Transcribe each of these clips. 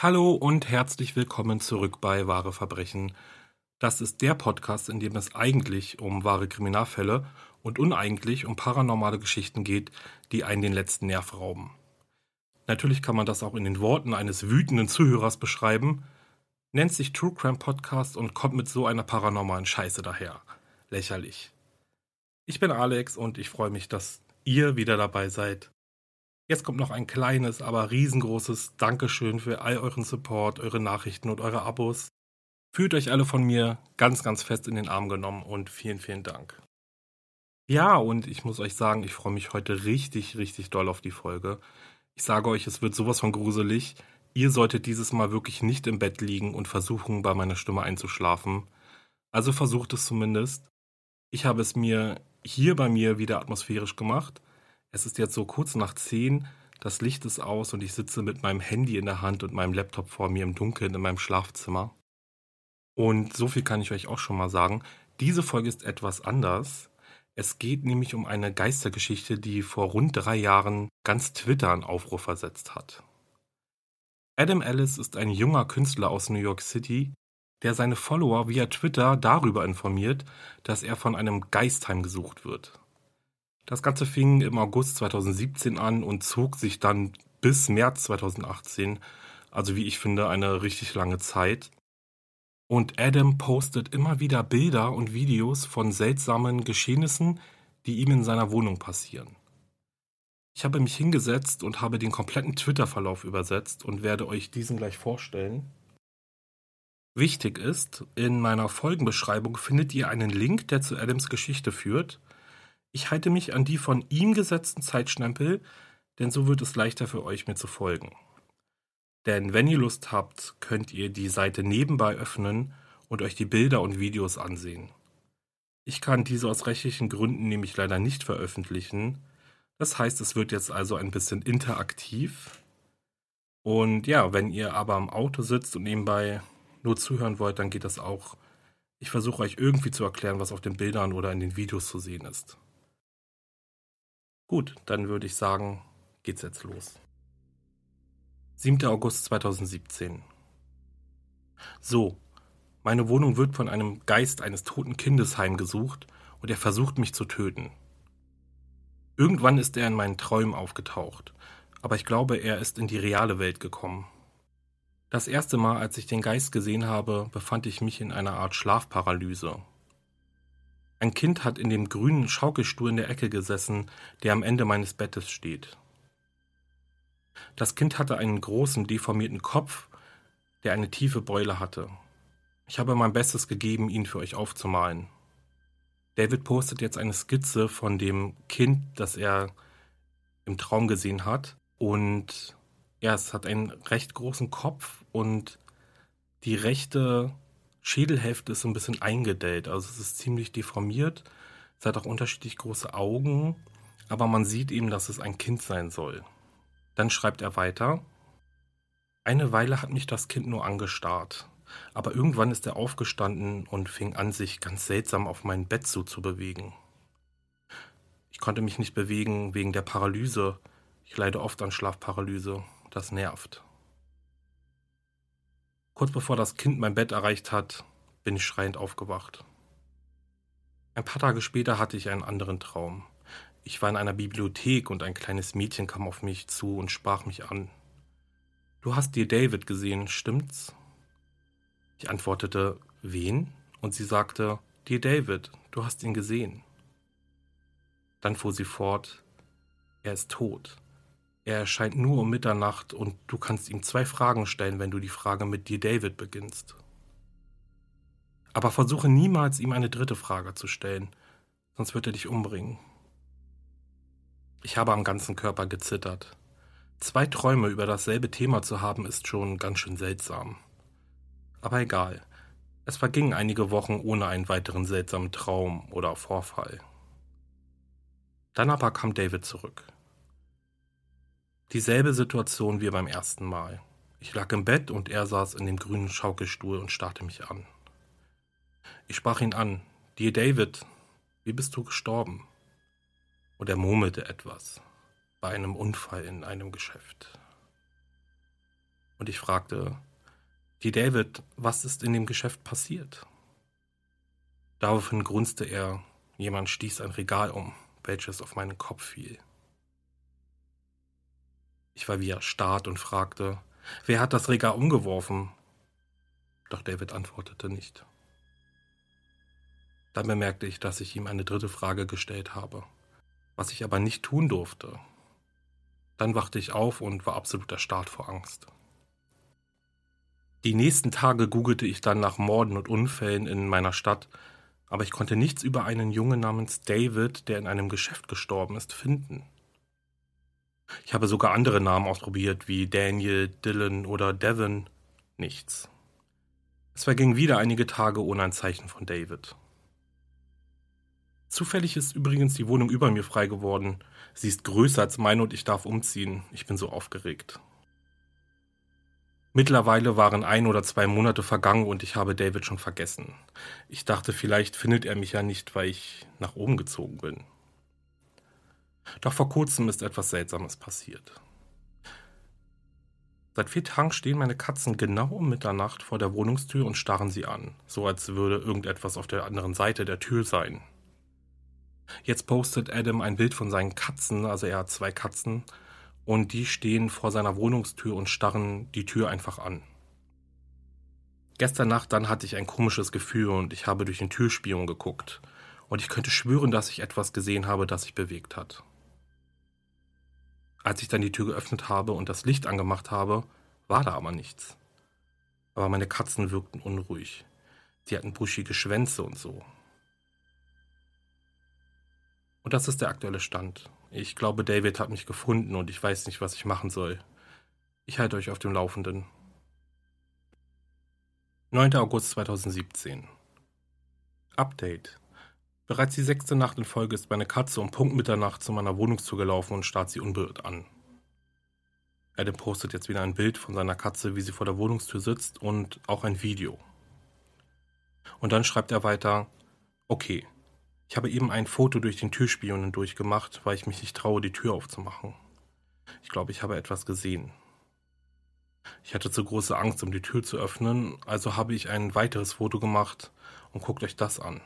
Hallo und herzlich willkommen zurück bei Wahre Verbrechen. Das ist der Podcast, in dem es eigentlich um wahre Kriminalfälle und uneigentlich um paranormale Geschichten geht, die einen den letzten Nerv rauben. Natürlich kann man das auch in den Worten eines wütenden Zuhörers beschreiben, nennt sich True Crime Podcast und kommt mit so einer paranormalen Scheiße daher. Lächerlich. Ich bin Alex und ich freue mich, dass ihr wieder dabei seid. Jetzt kommt noch ein kleines, aber riesengroßes Dankeschön für all euren Support, eure Nachrichten und eure Abos. Fühlt euch alle von mir ganz, ganz fest in den Arm genommen und vielen, vielen Dank. Ja, und ich muss euch sagen, ich freue mich heute richtig, richtig doll auf die Folge. Ich sage euch, es wird sowas von gruselig. Ihr solltet dieses Mal wirklich nicht im Bett liegen und versuchen, bei meiner Stimme einzuschlafen. Also versucht es zumindest. Ich habe es mir hier bei mir wieder atmosphärisch gemacht es ist jetzt so kurz nach zehn, das Licht ist aus und ich sitze mit meinem Handy in der Hand und meinem Laptop vor mir im Dunkeln in meinem Schlafzimmer. Und so viel kann ich euch auch schon mal sagen. Diese Folge ist etwas anders. Es geht nämlich um eine Geistergeschichte, die vor rund drei Jahren ganz Twitter in Aufruhr versetzt hat. Adam Ellis ist ein junger Künstler aus New York City, der seine Follower via Twitter darüber informiert, dass er von einem Geist heimgesucht wird. Das Ganze fing im August 2017 an und zog sich dann bis März 2018. Also wie ich finde, eine richtig lange Zeit. Und Adam postet immer wieder Bilder und Videos von seltsamen Geschehnissen, die ihm in seiner Wohnung passieren. Ich habe mich hingesetzt und habe den kompletten Twitter-Verlauf übersetzt und werde euch diesen gleich vorstellen. Wichtig ist, in meiner Folgenbeschreibung findet ihr einen Link, der zu Adams Geschichte führt ich halte mich an die von ihm gesetzten Zeitstempel, denn so wird es leichter für euch, mir zu folgen. Denn wenn ihr Lust habt, könnt ihr die Seite nebenbei öffnen und euch die Bilder und Videos ansehen. Ich kann diese aus rechtlichen Gründen nämlich leider nicht veröffentlichen. Das heißt, es wird jetzt also ein bisschen interaktiv. Und ja, wenn ihr aber im Auto sitzt und nebenbei nur zuhören wollt, dann geht das auch. Ich versuche euch irgendwie zu erklären, was auf den Bildern oder in den Videos zu sehen ist. Gut, dann würde ich sagen, geht's jetzt los. 7. August 2017. So, meine Wohnung wird von einem Geist eines toten Kindes heimgesucht und er versucht mich zu töten. Irgendwann ist er in meinen Träumen aufgetaucht, aber ich glaube, er ist in die reale Welt gekommen. Das erste Mal, als ich den Geist gesehen habe, befand ich mich in einer Art Schlafparalyse ein Kind hat in dem grünen Schaukelstuhl in der Ecke gesessen, der am Ende meines Bettes steht. Das Kind hatte einen großen, deformierten Kopf, der eine tiefe Beule hatte. Ich habe mein Bestes gegeben, ihn für euch aufzumalen. David postet jetzt eine Skizze von dem Kind, das er im Traum gesehen hat. Und ja, es hat einen recht großen Kopf und die rechte Schädelhälfte ist so ein bisschen eingedellt. Also es ist ziemlich deformiert. Es hat auch unterschiedlich große Augen, aber man sieht eben, dass es ein Kind sein soll. Dann schreibt er weiter. Eine Weile hat mich das Kind nur angestarrt, aber irgendwann ist er aufgestanden und fing an, sich ganz seltsam auf mein Bett zuzubewegen. konnte mich nicht bewegen wegen der Paralyse. Ich leide oft an Schlafparalyse. Das nervt. Kurz bevor das Kind mein Bett erreicht hat, bin ich schreiend aufgewacht. Ein paar Tage später hatte ich einen anderen Traum. Ich war in einer Bibliothek und ein kleines Mädchen kam auf mich zu und sprach mich an. Du hast dir David gesehen, stimmt's? Ich antwortete, wen? Und sie sagte, dir David, du hast ihn gesehen. Dann fuhr sie fort, er ist tot. Er erscheint nur um Mitternacht und du kannst ihm zwei Fragen stellen, wenn du die Frage mit dir David beginnst. Aber versuche niemals ihm eine dritte Frage zu stellen, sonst wird er dich umbringen. Ich habe am ganzen Körper gezittert. Zwei Träume über dasselbe Thema zu haben, ist schon ganz schön seltsam. Aber egal. Es vergingen einige Wochen ohne einen weiteren seltsamen Traum oder Vorfall. Dann aber kam David zurück. Dieselbe Situation wie beim ersten Mal. Ich lag im Bett und er saß in dem grünen Schaukelstuhl und starrte mich an. Ich sprach ihn an. Dir David, wie bist du gestorben? Und er murmelte etwas. Bei einem Unfall in einem Geschäft. Und ich fragte, Dir David, was ist in dem Geschäft passiert? Daraufhin grunzte er, jemand stieß ein Regal um, welches auf meinen Kopf fiel. Ich war wie erstarrt und fragte, wer hat das Regal umgeworfen? Doch David antwortete nicht. Dann bemerkte ich, dass ich ihm eine dritte Frage gestellt habe, was ich aber nicht tun durfte. Dann wachte ich auf und war absolut erstarrt vor Angst. Die nächsten Tage googelte ich dann nach Morden und Unfällen in meiner Stadt, aber ich konnte nichts über einen Jungen namens David, der in einem Geschäft gestorben ist, finden. Ich habe sogar andere Namen ausprobiert, wie Daniel, Dylan oder Devon. Nichts. Es vergingen wieder einige Tage ohne ein Zeichen von David. Zufällig ist übrigens die Wohnung über mir frei geworden. Sie ist größer als meine und ich darf umziehen. Ich bin so aufgeregt. Mittlerweile waren ein oder zwei Monate vergangen und ich habe David schon vergessen. Ich dachte, vielleicht findet er mich ja nicht, weil ich nach oben gezogen bin. Doch vor kurzem ist etwas Seltsames passiert. Seit vier Tagen stehen meine Katzen genau um Mitternacht vor der Wohnungstür und starren sie an, so als würde irgendetwas auf der anderen Seite der Tür sein. Jetzt postet Adam ein Bild von seinen Katzen, also er hat zwei Katzen, und die stehen vor seiner Wohnungstür und starren die Tür einfach an. Gestern Nacht dann hatte ich ein komisches Gefühl und ich habe durch den Türspion geguckt und ich könnte schwören, dass ich etwas gesehen habe, das sich bewegt hat. Als ich dann die Tür geöffnet habe und das Licht angemacht habe, war da aber nichts. Aber meine Katzen wirkten unruhig. Sie hatten buschige Schwänze und so. Und das ist der aktuelle Stand. Ich glaube, David hat mich gefunden und ich weiß nicht, was ich machen soll. Ich halte euch auf dem Laufenden. 9. August 2017 Update. Bereits die sechste Nacht in Folge ist meine Katze um Punkt Mitternacht zu meiner Wohnungstür gelaufen und starrt sie unbeirrt an. Adam postet jetzt wieder ein Bild von seiner Katze, wie sie vor der Wohnungstür sitzt und auch ein Video. Und dann schreibt er weiter, okay, ich habe eben ein Foto durch den Türspion durchgemacht, weil ich mich nicht traue, die Tür aufzumachen. Ich glaube, ich habe etwas gesehen. Ich hatte zu große Angst, um die Tür zu öffnen, also habe ich ein weiteres Foto gemacht und guckt euch das an.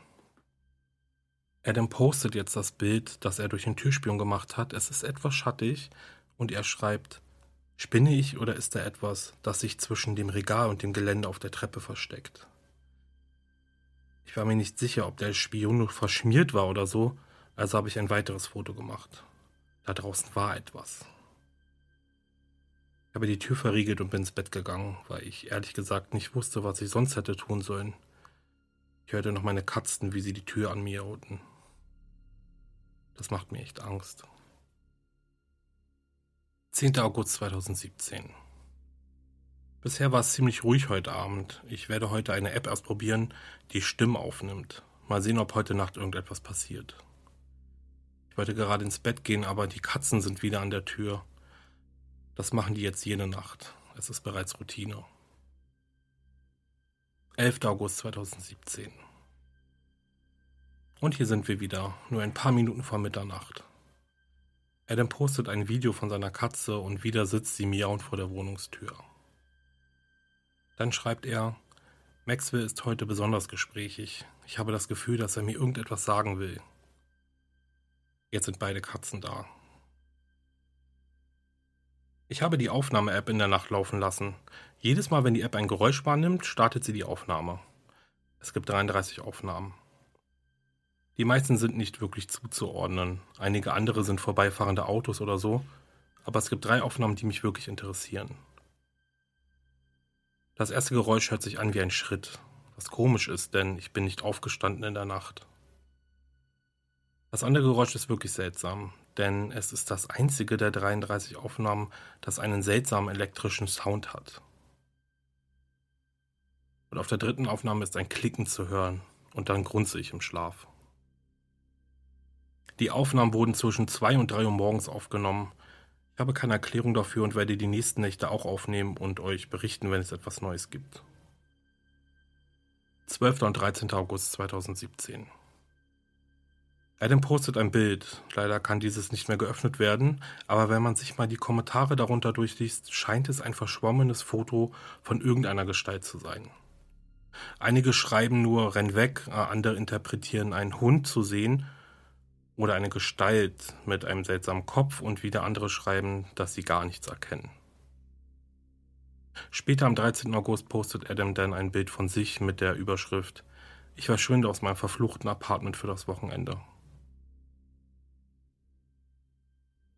Adam postet jetzt das Bild, das er durch den Türspion gemacht hat. Es ist etwas schattig und er schreibt, spinne ich oder ist da etwas, das sich zwischen dem Regal und dem Gelände auf der Treppe versteckt? Ich war mir nicht sicher, ob der Spion nur verschmiert war oder so, also habe ich ein weiteres Foto gemacht. Da draußen war etwas. Ich habe die Tür verriegelt und bin ins Bett gegangen, weil ich ehrlich gesagt nicht wusste, was ich sonst hätte tun sollen. Ich hörte noch meine Katzen, wie sie die Tür an mir roten. Das macht mir echt Angst. 10. August 2017 Bisher war es ziemlich ruhig heute Abend. Ich werde heute eine App ausprobieren, die Stimmen aufnimmt. Mal sehen, ob heute Nacht irgendetwas passiert. Ich wollte gerade ins Bett gehen, aber die Katzen sind wieder an der Tür. Das machen die jetzt jede Nacht. Es ist bereits Routine. 11. August 2017. Und hier sind wir wieder, nur ein paar Minuten vor Mitternacht. Adam postet ein Video von seiner Katze und wieder sitzt sie miauend vor der Wohnungstür. Dann schreibt er, Maxwell ist heute besonders gesprächig. Ich habe das Gefühl, dass er mir irgendetwas sagen will. Jetzt sind beide Katzen da. Ich habe die Aufnahme-App in der Nacht laufen lassen. Jedes Mal, wenn die App ein Geräusch wahrnimmt, startet sie die Aufnahme. Es gibt 33 Aufnahmen. Die meisten sind nicht wirklich zuzuordnen. Einige andere sind vorbeifahrende Autos oder so. Aber es gibt drei Aufnahmen, die mich wirklich interessieren. Das erste Geräusch hört sich an wie ein Schritt, was komisch ist, denn ich bin nicht aufgestanden in der Nacht. Das andere Geräusch ist wirklich seltsam, denn es ist das einzige der 33 Aufnahmen, das einen seltsamen elektrischen Sound hat. Und auf der dritten Aufnahme ist ein Klicken zu hören und dann grunze ich im Schlaf. Die Aufnahmen wurden zwischen 2 und 3 Uhr morgens aufgenommen ich habe keine Erklärung dafür und werde die nächsten Nächte auch aufnehmen und euch berichten, wenn es etwas Neues gibt. 12. und 13. August 2017. Adam postet ein Bild. Leider kann dieses nicht mehr geöffnet werden, aber wenn man sich mal die Kommentare darunter durchliest, scheint es ein verschwommenes Foto von irgendeiner Gestalt zu sein. Einige schreiben nur renn weg, andere interpretieren einen Hund zu sehen oder eine Gestalt mit einem seltsamen Kopf und wieder andere schreiben, dass sie gar nichts erkennen. Später am 13. August postet Adam dann ein Bild von sich mit der Überschrift Ich verschwinde aus meinem verfluchten Apartment für das Wochenende.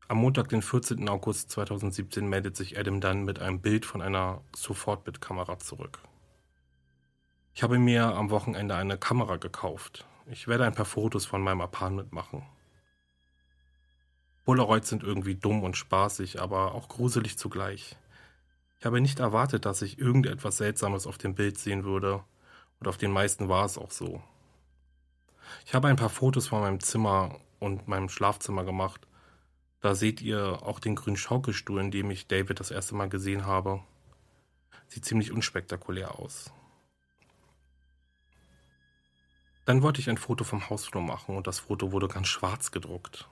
Am Montag, den 14. August 2017, meldet sich Adam dann mit einem Bild von einer Sofortbildkamera zurück. Ich habe mir am Wochenende eine Kamera gekauft. Ich werde ein paar Fotos von meinem Apartment machen. Polaroids sind irgendwie dumm und spaßig, aber auch gruselig zugleich. Ich habe nicht erwartet, dass ich irgendetwas Seltsames auf dem Bild sehen würde, und auf den meisten war es auch so. Ich habe ein paar Fotos von meinem Zimmer und meinem Schlafzimmer gemacht. Da seht ihr auch den grünen Schaukelstuhl, in dem ich David das erste Mal gesehen habe. Sieht ziemlich unspektakulär aus. Dann wollte ich ein Foto vom Hausflur machen und das Foto wurde ganz schwarz gedruckt.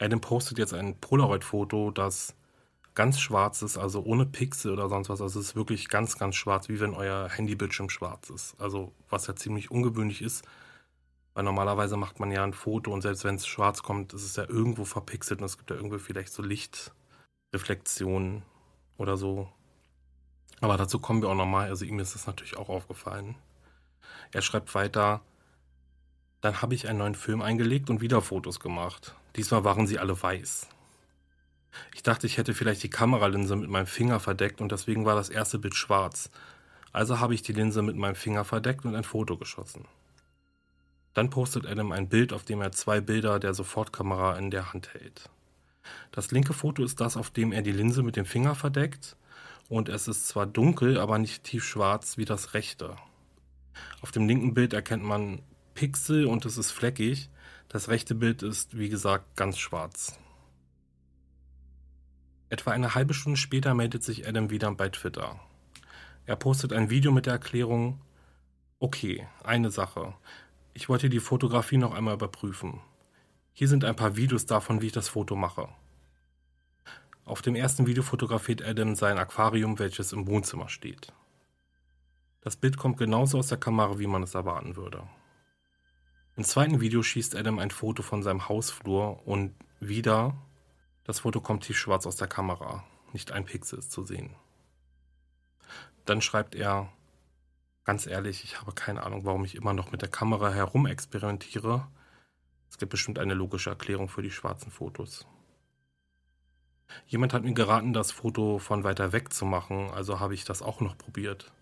Adam postet jetzt ein Polaroid-Foto, das ganz schwarz ist, also ohne Pixel oder sonst was. Also es ist wirklich ganz, ganz schwarz, wie wenn euer Handybildschirm schwarz ist. Also was ja ziemlich ungewöhnlich ist, weil normalerweise macht man ja ein Foto und selbst wenn es schwarz kommt, ist es ja irgendwo verpixelt und es gibt ja irgendwie vielleicht so Lichtreflexionen oder so. Aber dazu kommen wir auch nochmal. Also ihm ist das natürlich auch aufgefallen. Er schreibt weiter, dann habe ich einen neuen Film eingelegt und wieder Fotos gemacht. Diesmal waren sie alle weiß. Ich dachte, ich hätte vielleicht die Kameralinse mit meinem Finger verdeckt und deswegen war das erste Bild schwarz. Also habe ich die Linse mit meinem Finger verdeckt und ein Foto geschossen. Dann postet Adam ein Bild, auf dem er zwei Bilder der Sofortkamera in der Hand hält. Das linke Foto ist das, auf dem er die Linse mit dem Finger verdeckt und es ist zwar dunkel, aber nicht tiefschwarz wie das rechte. Auf dem linken Bild erkennt man Pixel und es ist fleckig. Das rechte Bild ist, wie gesagt, ganz schwarz. Etwa eine halbe Stunde später meldet sich Adam wieder bei Twitter. Er postet ein Video mit der Erklärung, okay, eine Sache. Ich wollte die Fotografie noch einmal überprüfen. Hier sind ein paar Videos davon, wie ich das Foto mache. Auf dem ersten Video fotografiert Adam sein Aquarium, welches im Wohnzimmer steht. Das Bild kommt genauso aus der Kamera, wie man es erwarten würde. Im zweiten Video schießt Adam ein Foto von seinem Hausflur und wieder, das Foto kommt tiefschwarz aus der Kamera, nicht ein Pixel ist zu sehen. Dann schreibt er, ganz ehrlich, ich habe keine Ahnung, warum ich immer noch mit der Kamera herumexperimentiere. Es gibt bestimmt eine logische Erklärung für die schwarzen Fotos. Jemand hat mir geraten, das Foto von weiter weg zu machen, also habe ich das auch noch probiert.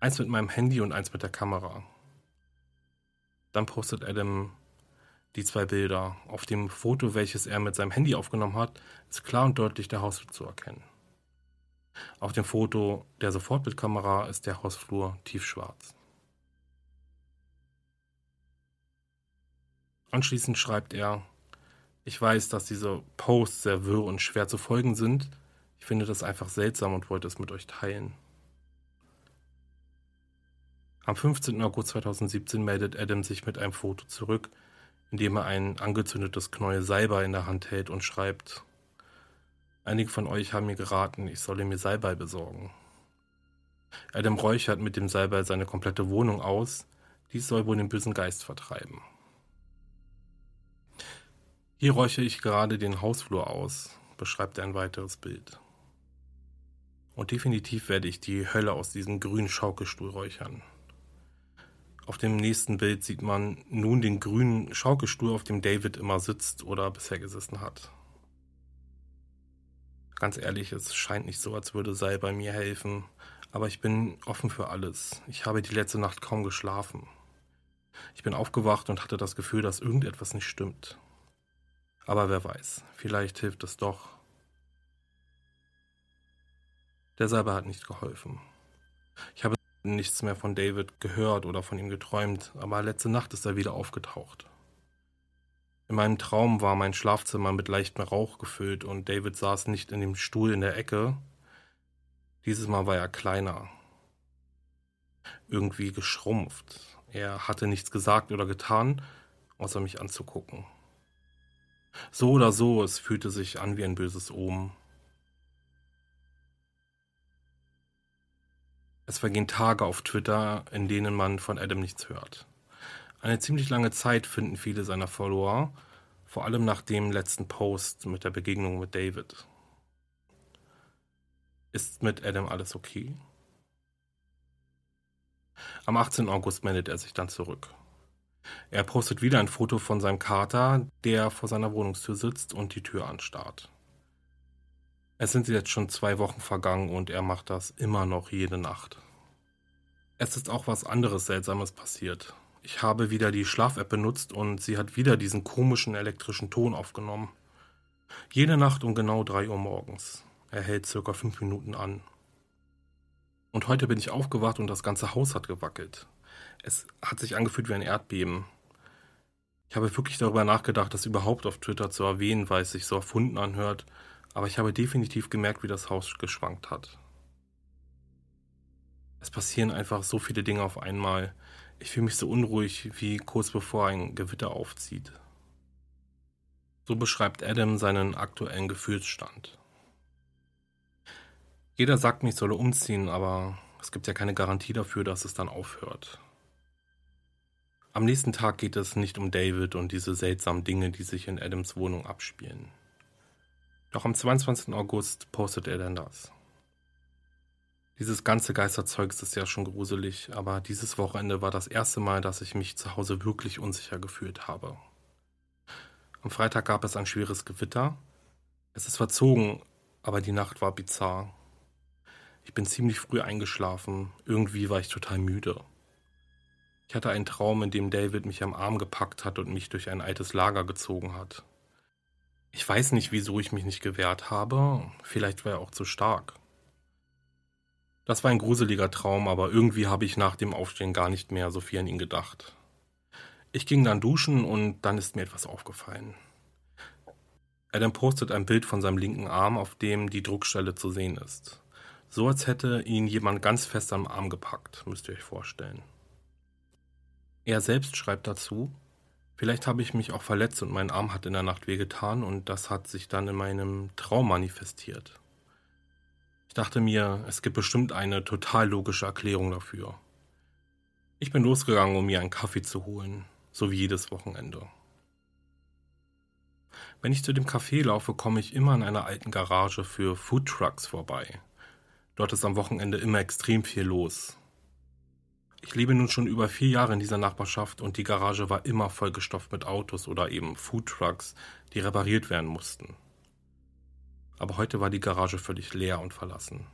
Eins mit meinem Handy und eins mit der Kamera. Dann postet Adam die zwei Bilder. Auf dem Foto, welches er mit seinem Handy aufgenommen hat, ist klar und deutlich der Hausflur zu erkennen. Auf dem Foto der Sofortbildkamera ist der Hausflur tiefschwarz. Anschließend schreibt er, ich weiß, dass diese Posts sehr wirr und schwer zu folgen sind. Ich finde das einfach seltsam und wollte es mit euch teilen. Am 15. August 2017 meldet Adam sich mit einem Foto zurück. indem er ein angezündetes Knäuel Salbei in der Hand hält und schreibt: Einige von euch haben mir geraten, ich solle mir Salbei besorgen. Adam räuchert mit dem Salbei seine komplette Wohnung aus. Dies soll wohl den bösen Geist vertreiben. Hier räuchere ich gerade den Hausflur aus, beschreibt er ein weiteres Bild. Und definitiv werde ich die Hölle aus diesem grünen Schaukelstuhl räuchern. Auf dem nächsten Bild sieht man nun den grünen Schaukelstuhl, auf dem David immer sitzt oder bisher gesessen hat. Ganz ehrlich, es scheint nicht so, als würde Sei bei mir helfen, aber ich bin offen für alles. Ich habe die letzte Nacht kaum geschlafen. Ich bin aufgewacht und hatte das Gefühl, dass irgendetwas nicht stimmt. Aber wer weiß, vielleicht hilft es doch. Der Salbe hat nicht geholfen. Ich habe nichts mehr von David gehört oder von ihm geträumt, aber letzte Nacht ist er wieder aufgetaucht. In meinem Traum war mein Schlafzimmer mit leichtem Rauch gefüllt und David saß nicht in dem Stuhl in der Ecke. Dieses Mal war er kleiner. Irgendwie geschrumpft. Er hatte nichts gesagt oder getan, außer mich anzugucken. So oder so, es fühlte sich an wie ein böses Omen. Es vergehen Tage auf Twitter, in denen man von Adam nichts hört. Eine ziemlich lange Zeit finden viele seiner Follower, vor allem nach dem letzten Post mit der Begegnung mit David. Ist mit Adam alles okay? Am 18. August meldet er sich dann zurück. Er postet wieder ein Foto von seinem Kater, der vor seiner Wohnungstür sitzt und die Tür anstarrt. Es sind jetzt schon zwei Wochen vergangen und er macht das immer noch jede Nacht. Es ist auch was anderes Seltsames passiert. Ich habe wieder die Schlaf-App benutzt und sie hat wieder diesen komischen elektrischen Ton aufgenommen. Jede Nacht um genau 3 Uhr morgens. Er hält circa 5 Minuten an. Und heute bin ich aufgewacht und das ganze Haus hat gewackelt. Es hat sich angefühlt wie ein Erdbeben. Ich habe wirklich darüber nachgedacht, das überhaupt auf Twitter zu erwähnen, weil es sich so erfunden anhört, aber ich habe definitiv gemerkt, wie das Haus geschwankt hat. Es passieren einfach so viele Dinge auf einmal. Ich fühle mich so unruhig, wie kurz bevor ein Gewitter aufzieht. So beschreibt Adam seinen aktuellen Gefühlsstand. Jeder sagt mir, ich solle umziehen, aber es gibt ja keine Garantie dafür, dass es dann aufhört. Am nächsten Tag geht es nicht um David und diese seltsamen Dinge, die sich in Adams Wohnung abspielen. Doch am 22. August postet er dann das. Dieses ganze Geisterzeug ist ja schon gruselig, aber dieses Wochenende war das erste Mal, dass ich mich zu Hause wirklich unsicher gefühlt habe. Am Freitag gab es ein schweres Gewitter. Es ist verzogen, aber die Nacht war bizarr. Ich bin ziemlich früh eingeschlafen, irgendwie war ich total müde. Ich hatte einen Traum, in dem David mich am Arm gepackt hat und mich durch ein altes Lager gezogen hat. Ich weiß nicht, wieso ich mich nicht gewehrt habe, vielleicht war er auch zu stark. Das war ein gruseliger Traum, aber irgendwie habe ich nach dem Aufstehen gar nicht mehr so viel an ihn gedacht. Ich ging dann duschen und dann ist mir etwas aufgefallen. Adam postet ein Bild von seinem linken Arm, auf dem die Druckstelle zu sehen ist. So als hätte ihn jemand ganz fest am Arm gepackt, müsst ihr euch vorstellen. Er selbst schreibt dazu, vielleicht habe ich mich auch verletzt und mein Arm hat in der Nacht wehgetan und das hat sich dann in meinem Traum manifestiert. Ich dachte mir, es gibt bestimmt eine total logische Erklärung dafür. Ich bin losgegangen, um mir einen Kaffee zu holen, so wie jedes Wochenende. Wenn ich zu dem Café laufe, komme ich immer an einer alten Garage für Foodtrucks vorbei. Dort ist am Wochenende immer extrem viel los. Ich lebe nun schon über vier Jahre in dieser Nachbarschaft und die Garage war immer vollgestopft mit Autos oder eben Foodtrucks, die repariert werden mussten. Aber heute war die Garage völlig leer und verlassen.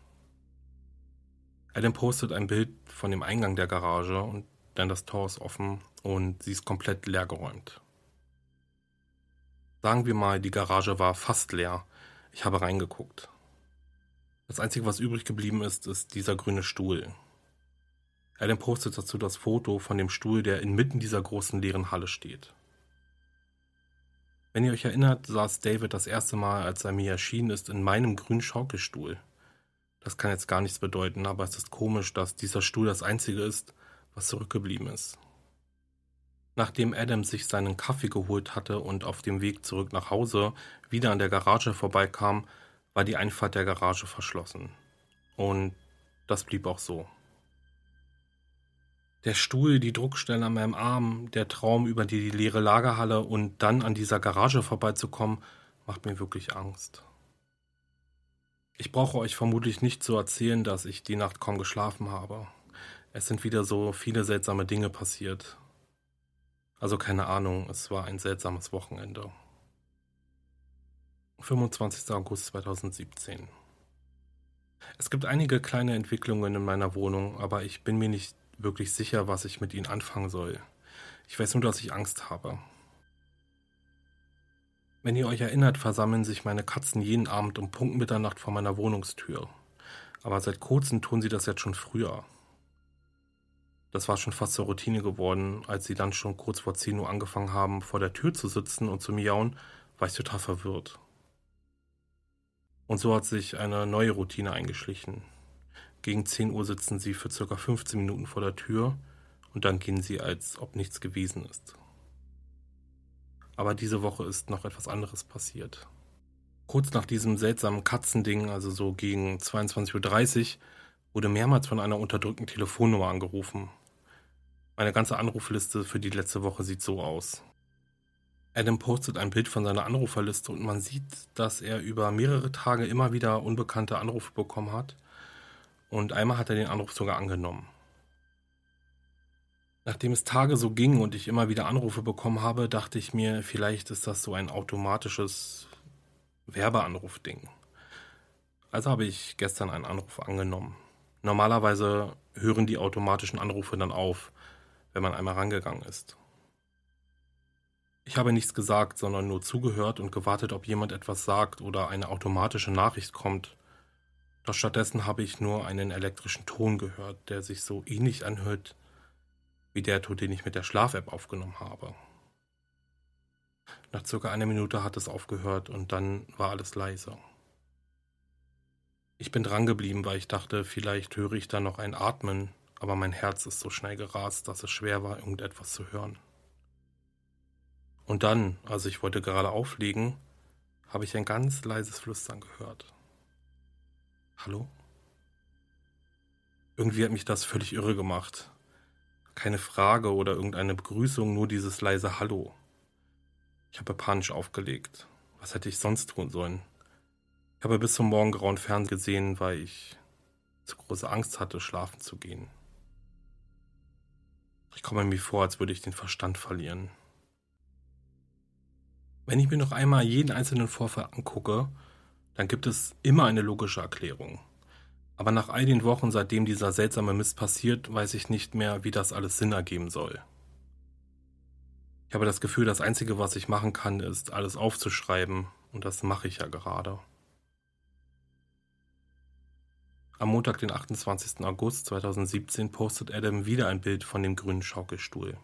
Adam postet ein Bild von dem Eingang der Garage und dann das Tor ist offen und sie ist komplett leer geräumt. Sagen wir mal, die Garage war fast leer. Ich habe reingeguckt. Das Einzige, was übrig geblieben ist, ist dieser grüne Stuhl. Adam postet dazu das Foto von dem Stuhl, der inmitten dieser großen leeren Halle steht. Wenn ihr euch erinnert, saß David das erste Mal, als er mir erschienen ist, in meinem grünen Schaukelstuhl. Das kann jetzt gar nichts bedeuten, aber es ist komisch, dass dieser Stuhl das einzige ist, was zurückgeblieben ist. Nachdem Adam sich seinen Kaffee geholt hatte und auf dem Weg zurück nach Hause wieder an der Garage vorbeikam, war die Einfahrt der Garage verschlossen. Und das blieb auch so. Der Stuhl, die Druckstelle an meinem Arm, der Traum über die leere Lagerhalle und dann an dieser Garage vorbeizukommen, macht mir wirklich Angst. Ich brauche euch vermutlich nicht zu erzählen, dass ich die Nacht kaum geschlafen habe. Es sind wieder so viele seltsame Dinge passiert. Also keine Ahnung, es war ein seltsames Wochenende. 25. August 2017. Es gibt einige kleine Entwicklungen in meiner Wohnung, aber ich bin mir nicht wirklich sicher, was ich mit ihnen anfangen soll. Ich weiß nur, dass ich Angst habe. Wenn ihr euch erinnert, versammeln sich meine Katzen jeden Abend um Punkt Mitternacht vor meiner Wohnungstür. Aber seit kurzem tun sie das jetzt schon früher. Das war schon fast zur Routine geworden, als sie dann schon kurz vor 10 Uhr angefangen haben, vor der Tür zu sitzen und zu miauen, war ich total verwirrt. Und so hat sich eine neue Routine eingeschlichen. Gegen 10 Uhr sitzen sie für circa 15 Minuten vor der Tür und dann gehen sie, als ob nichts gewesen ist. Aber diese Woche ist noch etwas anderes passiert. Kurz nach diesem seltsamen Katzending, also so gegen 22.30 Uhr, wurde mehrmals von einer unterdrückten Telefonnummer angerufen. Meine ganze Anrufliste für die letzte Woche sieht so aus. Adam postet ein Bild von seiner Anruferliste und man sieht, dass er über mehrere Tage immer wieder unbekannte Anrufe bekommen hat. Und einmal hat er den Anruf sogar angenommen. Nachdem es Tage so ging und ich immer wieder Anrufe bekommen habe, dachte ich mir, vielleicht ist das so ein automatisches Werbeanrufding. Also habe ich gestern einen Anruf angenommen. Normalerweise hören die automatischen Anrufe dann auf, wenn man einmal rangegangen ist. Ich habe nichts gesagt, sondern nur zugehört und gewartet, ob jemand etwas sagt oder eine automatische Nachricht kommt. Doch stattdessen habe ich nur einen elektrischen Ton gehört, der sich so ähnlich anhört wie der Ton, den ich mit der Schlaf-App aufgenommen habe. Nach circa einer Minute hat es aufgehört und dann war alles leise. Ich bin drangeblieben, weil ich dachte, vielleicht höre ich da noch ein Atmen, aber mein Herz ist so schnell gerast, dass es schwer war, irgendetwas zu hören. Und dann, als ich wollte gerade auflegen, habe ich ein ganz leises Flüstern gehört. Hallo? Irgendwie hat mich das völlig irre gemacht. Keine Frage oder irgendeine Begrüßung, nur dieses leise Hallo. Ich habe panisch aufgelegt. Was hätte ich sonst tun sollen? Ich habe bis zum morgengrauen fern gesehen, weil ich zu große Angst hatte, schlafen zu gehen. Ich komme mir vor, als würde ich den Verstand verlieren. Wenn ich mir noch einmal jeden einzelnen Vorfall angucke, dann gibt es immer eine logische Erklärung. Aber nach all den Wochen, seitdem dieser seltsame Mist passiert, weiß ich nicht mehr, wie das alles Sinn ergeben soll. Ich habe das Gefühl, das Einzige, was ich machen kann, ist, alles aufzuschreiben, und das mache ich ja gerade. Am Montag, den 28. August 2017, postet Adam wieder ein Bild von dem grünen Schaukelstuhl.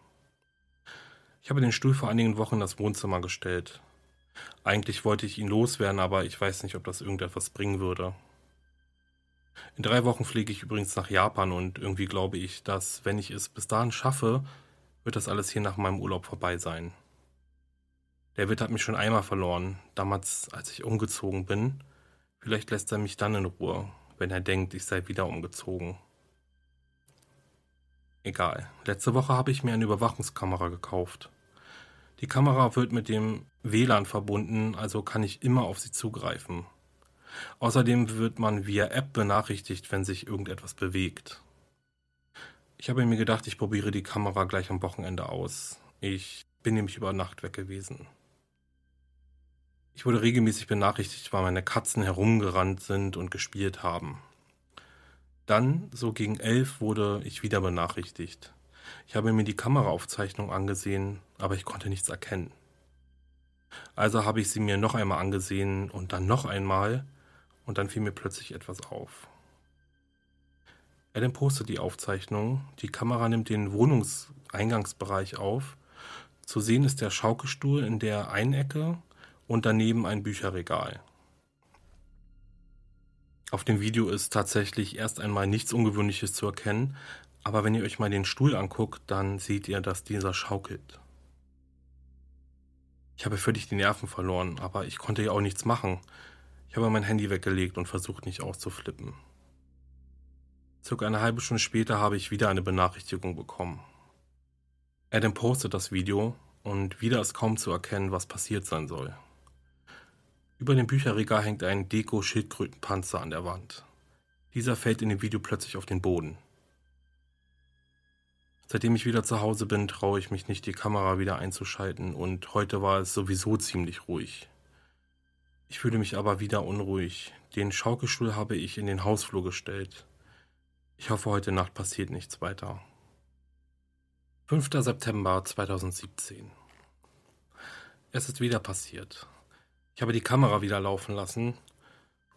Ich habe den Stuhl vor einigen Wochen in das Wohnzimmer gestellt. Eigentlich wollte ich ihn loswerden, aber ich weiß nicht, ob das irgendetwas bringen würde. In drei Wochen fliege ich übrigens nach Japan und irgendwie glaube ich, dass, wenn ich es bis dahin schaffe, wird das alles hier nach meinem Urlaub vorbei sein. Der Wirt hat mich schon einmal verloren, damals, als ich umgezogen bin. Vielleicht lässt er mich dann in Ruhe, wenn er denkt, ich sei wieder umgezogen. Egal. Letzte Woche habe ich mir eine Überwachungskamera gekauft. Die Kamera wird mit dem WLAN verbunden, also kann ich immer auf sie zugreifen. Außerdem wird man via App benachrichtigt, wenn sich irgendetwas bewegt. Ich habe mir gedacht, ich probiere die Kamera gleich am Wochenende aus. Ich bin nämlich über Nacht weg gewesen. Ich wurde regelmäßig benachrichtigt, weil meine Katzen herumgerannt sind und gespielt haben. Dann, so gegen elf, wurde ich wieder benachrichtigt. Ich habe mir die Kameraaufzeichnung angesehen, aber ich konnte nichts erkennen. Also habe ich sie mir noch einmal angesehen und dann noch einmal und dann fiel mir plötzlich etwas auf. Adam postet die Aufzeichnung, die Kamera nimmt den Wohnungseingangsbereich auf. Zu sehen ist der Schaukelstuhl in der einen Ecke und daneben ein Bücherregal. Auf dem Video ist tatsächlich erst einmal nichts Ungewöhnliches zu erkennen, aber wenn ihr euch mal den Stuhl anguckt, dann seht ihr, dass dieser schaukelt. Ich habe völlig die Nerven verloren, aber ich konnte ja auch nichts machen. Ich habe mein Handy weggelegt und versucht nicht auszuflippen. Circa eine halbe Stunde später habe ich wieder eine Benachrichtigung bekommen. Adam postet das Video und wieder ist kaum zu erkennen, was passiert sein soll. Über dem Bücherregal hängt ein Deko-Schildkrötenpanzer an der Wand. Dieser fällt in dem Video plötzlich auf den Boden. Seitdem ich wieder zu Hause bin, traue ich mich nicht, die Kamera wieder einzuschalten und heute war es sowieso ziemlich ruhig. Ich fühle mich aber wieder unruhig. Den Schaukelstuhl habe ich in den Hausflur gestellt. Ich hoffe, heute Nacht passiert nichts weiter. 5. September 2017. Es ist wieder passiert. Ich habe die Kamera wieder laufen lassen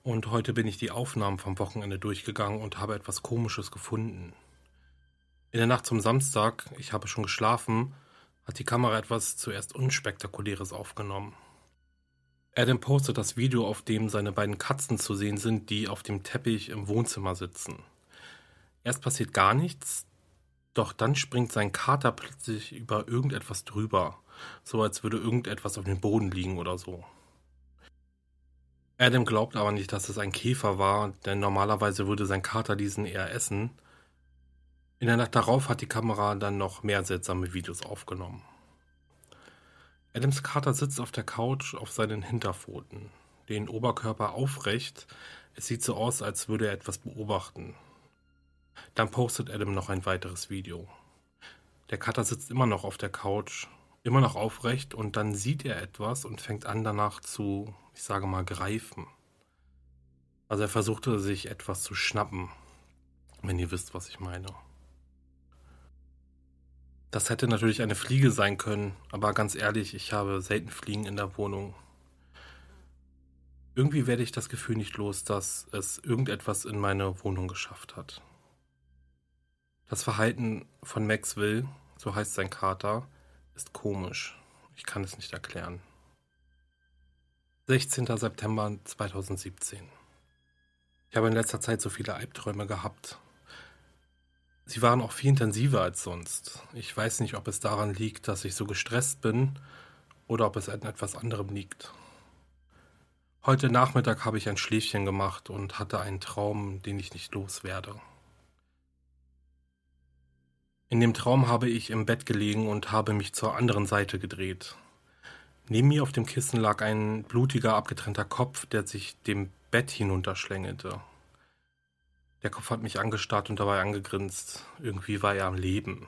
und heute bin ich die Aufnahmen vom Wochenende durchgegangen und habe etwas Komisches gefunden. In der Nacht zum Samstag, ich habe schon geschlafen, hat die Kamera etwas zuerst Unspektakuläres aufgenommen. Adam postet das Video, auf dem seine beiden Katzen zu sehen sind, die auf dem Teppich im Wohnzimmer sitzen. Erst passiert gar nichts, doch dann springt sein Kater plötzlich über irgendetwas drüber, so als würde irgendetwas auf dem Boden liegen oder so. Adam glaubt aber nicht, dass es ein Käfer war, denn normalerweise würde sein Kater diesen eher essen, in der Nacht darauf hat die Kamera dann noch mehr seltsame Videos aufgenommen. Adams Kater sitzt auf der Couch auf seinen Hinterpfoten, den Oberkörper aufrecht. Es sieht so aus, als würde er etwas beobachten. Dann postet Adam noch ein weiteres Video. Der Kater sitzt immer noch auf der Couch, immer noch aufrecht und dann sieht er etwas und fängt an danach zu, ich sage mal, greifen. Also er versuchte sich etwas zu schnappen, wenn ihr wisst, was ich meine. Das hätte natürlich eine Fliege sein können, aber ganz ehrlich, ich habe selten Fliegen in der Wohnung. Irgendwie werde ich das Gefühl nicht los, dass es irgendetwas in meine Wohnung geschafft hat. Das Verhalten von Maxwell, so heißt sein Kater, ist komisch. Ich kann es nicht erklären. 16. September 2017. Ich habe in letzter Zeit so viele Albträume gehabt Sie waren auch viel intensiver als sonst. Ich weiß nicht, ob es daran liegt, dass ich so gestresst bin oder ob es an etwas anderem liegt. Heute Nachmittag habe ich ein Schläfchen gemacht und hatte einen Traum, den ich nicht loswerde. In dem Traum habe ich im Bett gelegen und habe mich zur anderen Seite gedreht. Neben mir auf dem Kissen lag ein blutiger, abgetrennter Kopf, der sich dem Bett hinunterschlängelte. Der Kopf hat mich angestarrt und dabei angegrinst. Irgendwie war er am Leben.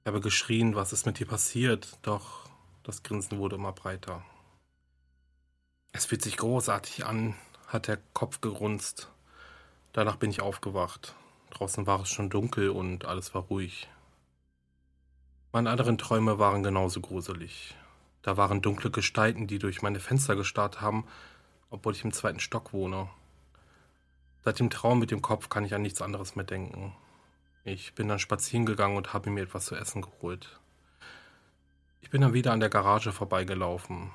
Ich habe geschrien, was ist mit dir passiert? Doch das Grinsen wurde immer breiter. Es fühlt sich großartig an, hat der Kopf gerunzt. Danach bin ich aufgewacht. Draußen war es schon dunkel und alles war ruhig. Meine anderen Träume waren genauso gruselig. Da waren dunkle Gestalten, die durch meine Fenster gestarrt haben, obwohl ich im zweiten Stock wohne. Seit dem Traum mit dem Kopf kann ich an nichts anderes mehr denken. Ich bin dann spazieren gegangen und habe mir etwas zu essen geholt. Ich bin dann wieder an der Garage vorbeigelaufen.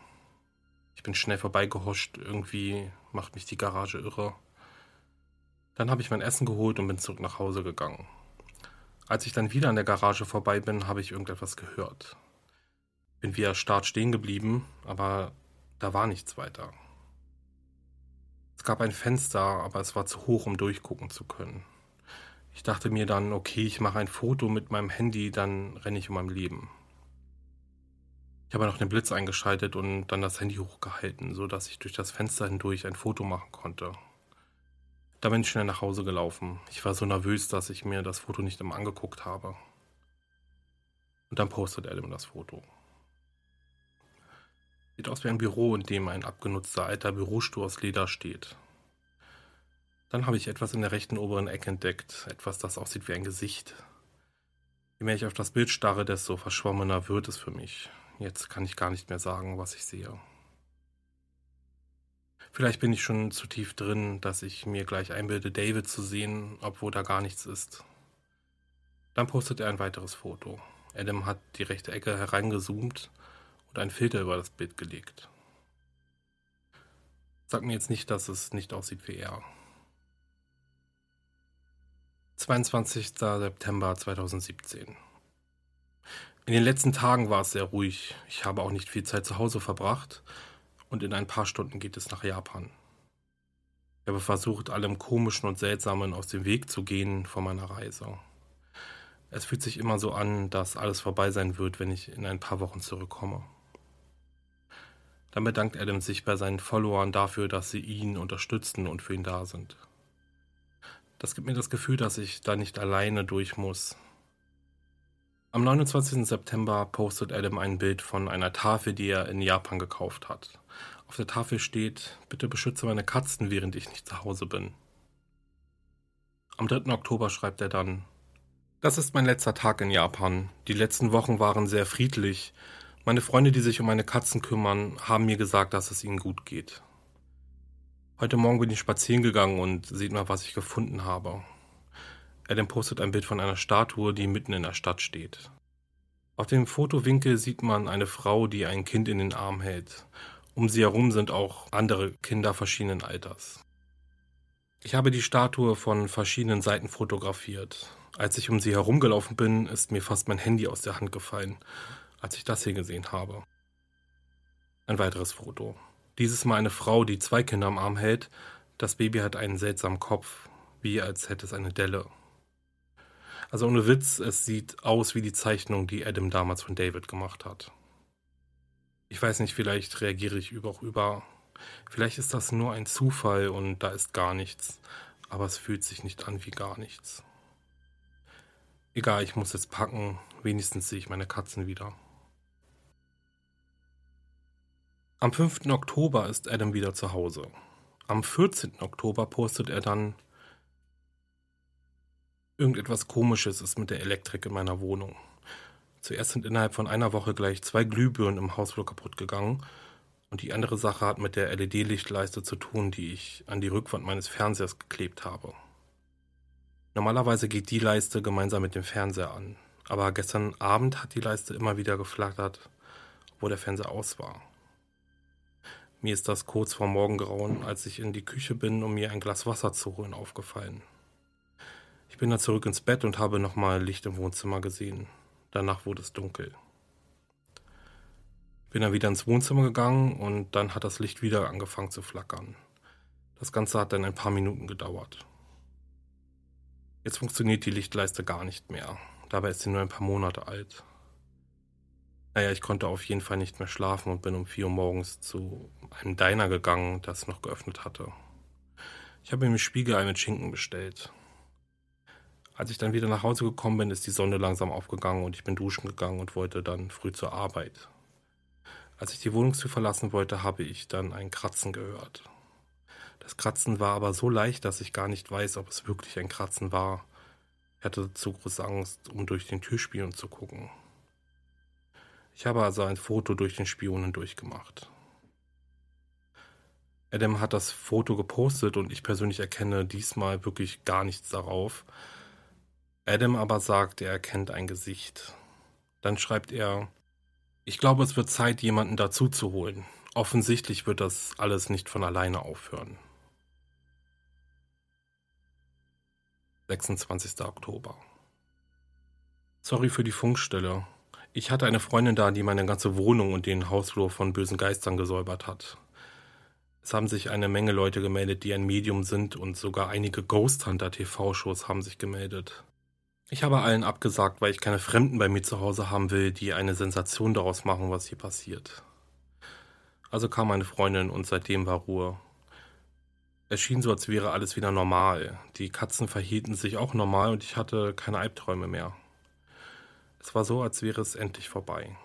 Ich bin schnell vorbeigehuscht, irgendwie macht mich die Garage irre. Dann habe ich mein Essen geholt und bin zurück nach Hause gegangen. Als ich dann wieder an der Garage vorbei bin, habe ich irgendetwas gehört. Bin wie erstarrt stehen geblieben, aber da war nichts weiter. Es gab ein Fenster, aber es war zu hoch, um durchgucken zu können. Ich dachte mir dann, okay, ich mache ein Foto mit meinem Handy, dann renne ich um mein Leben. Ich habe noch den Blitz eingeschaltet und dann das Handy hochgehalten, sodass ich durch das Fenster hindurch ein Foto machen konnte. Da bin ich schnell nach Hause gelaufen. Ich war so nervös, dass ich mir das Foto nicht immer angeguckt habe. Und dann postet Adam das Foto. Sieht aus wie ein Büro, in dem ein abgenutzter alter Bürostuhl aus Leder steht. Dann habe ich etwas in der rechten oberen Ecke entdeckt, etwas, das aussieht wie ein Gesicht. Je mehr ich auf das Bild starre, desto verschwommener wird es für mich. Jetzt kann ich gar nicht mehr sagen, was ich sehe. Vielleicht bin ich schon zu tief drin, dass ich mir gleich einbilde, David zu sehen, obwohl da gar nichts ist. Dann postet er ein weiteres Foto. Adam hat die rechte Ecke hereingezoomt und einen Filter über das Bild gelegt. Sag mir jetzt nicht, dass es nicht aussieht wie er. 22. September 2017. In den letzten Tagen war es sehr ruhig. Ich habe auch nicht viel Zeit zu Hause verbracht und in ein paar Stunden geht es nach Japan. Ich habe versucht, allem Komischen und Seltsamen aus dem Weg zu gehen vor meiner Reise. Es fühlt sich immer so an, dass alles vorbei sein wird, wenn ich in ein paar Wochen zurückkomme. Dann bedankt Adam sich bei seinen Followern dafür, dass sie ihn unterstützen und für ihn da sind. Das gibt mir das Gefühl, dass ich da nicht alleine durch muss. Am 29. September postet Adam ein Bild von einer Tafel, die er in Japan gekauft hat. Auf der Tafel steht, bitte beschütze meine Katzen, während ich nicht zu Hause bin. Am 3. Oktober schreibt er dann, das ist mein letzter Tag in Japan. Die letzten Wochen waren sehr friedlich. Meine Freunde, die sich um meine Katzen kümmern, haben mir gesagt, dass es ihnen gut geht. Heute Morgen bin ich spazieren gegangen und seht mal, was ich gefunden habe. Adam postet ein Bild von einer Statue, die mitten in der Stadt steht. Auf dem Fotowinkel sieht man eine Frau, die ein Kind in den Arm hält. Um sie herum sind auch andere Kinder verschiedenen Alters. Ich habe die Statue von verschiedenen Seiten fotografiert. Als ich um sie herumgelaufen bin, ist mir fast mein Handy aus der Hand gefallen, als ich das hier gesehen habe. Ein weiteres Foto. Dieses Mal eine Frau, die zwei Kinder am Arm hält. Das Baby hat einen seltsamen Kopf, wie als hätte es eine Delle. Also ohne Witz, es sieht aus wie die Zeichnung, die Adam damals von David gemacht hat. Ich weiß nicht, vielleicht reagiere ich über auch über. Vielleicht ist das nur ein Zufall und da ist gar nichts, aber es fühlt sich nicht an wie gar nichts. Egal, ich muss jetzt packen, wenigstens sehe ich meine Katzen wieder. Am 5. Oktober ist Adam wieder zu Hause. Am 14. Oktober postet er dann, irgendetwas Komisches ist mit der Elektrik in meiner Wohnung. Zuerst sind innerhalb von einer Woche gleich zwei Glühbirnen im Hausflur kaputt gegangen und die andere Sache hat mit der LED-Lichtleiste zu tun, die ich an die Rückwand meines Fernsehers geklebt habe. Normalerweise geht die Leiste gemeinsam mit dem Fernseher an, aber gestern Abend hat die Leiste immer wieder geflattert, wo der Fernseher aus war. Mir ist das kurz vor Morgengrauen, als ich in die Küche bin, um mir ein Glas Wasser zu holen, aufgefallen. Ich bin dann zurück ins Bett und habe nochmal Licht im Wohnzimmer gesehen. Danach wurde es dunkel. Bin dann wieder ins Wohnzimmer gegangen und dann hat das Licht wieder angefangen zu flackern. Das Ganze hat dann ein paar Minuten gedauert. Jetzt funktioniert die Lichtleiste gar nicht mehr. Dabei ist sie nur ein paar Monate alt. Naja, ich konnte auf jeden Fall nicht mehr schlafen und bin um 4 Uhr morgens zu einem Diner gegangen, das noch geöffnet hatte. Ich habe mir Spiegelei mit Schinken bestellt. Als ich dann wieder nach Hause gekommen bin, ist die Sonne langsam aufgegangen und ich bin duschen gegangen und wollte dann früh zur Arbeit. Als ich die Wohnungstür verlassen wollte, habe ich dann ein Kratzen gehört. Das Kratzen war aber so leicht, dass ich gar nicht weiß, ob es wirklich ein Kratzen war. Ich hatte zu große Angst, um durch den Türspion zu gucken. Ich habe also ein Foto durch den Spionen durchgemacht. Adam hat das Foto gepostet und ich persönlich erkenne diesmal wirklich gar nichts darauf. Adam aber sagt, er erkennt ein Gesicht. Dann schreibt er, ich glaube, es wird Zeit, jemanden dazu zu holen. Offensichtlich wird das alles nicht von alleine aufhören. 26. Oktober. Sorry für die Funkstelle. Ich hatte eine Freundin da, die meine ganze Wohnung und den Hausflur von bösen Geistern gesäubert hat. Es haben sich eine Menge Leute gemeldet, die ein Medium sind und sogar einige Ghost Hunter TV-Shows haben sich gemeldet. Ich habe allen abgesagt, weil ich keine Fremden bei mir zu Hause haben will, die eine Sensation daraus machen, was hier passiert. Also kam meine Freundin und seitdem war Ruhe. Es schien so, als wäre alles wieder normal. Die Katzen verhielten sich auch normal und ich hatte keine Albträume mehr. Es war so, als wäre es endlich vorbei.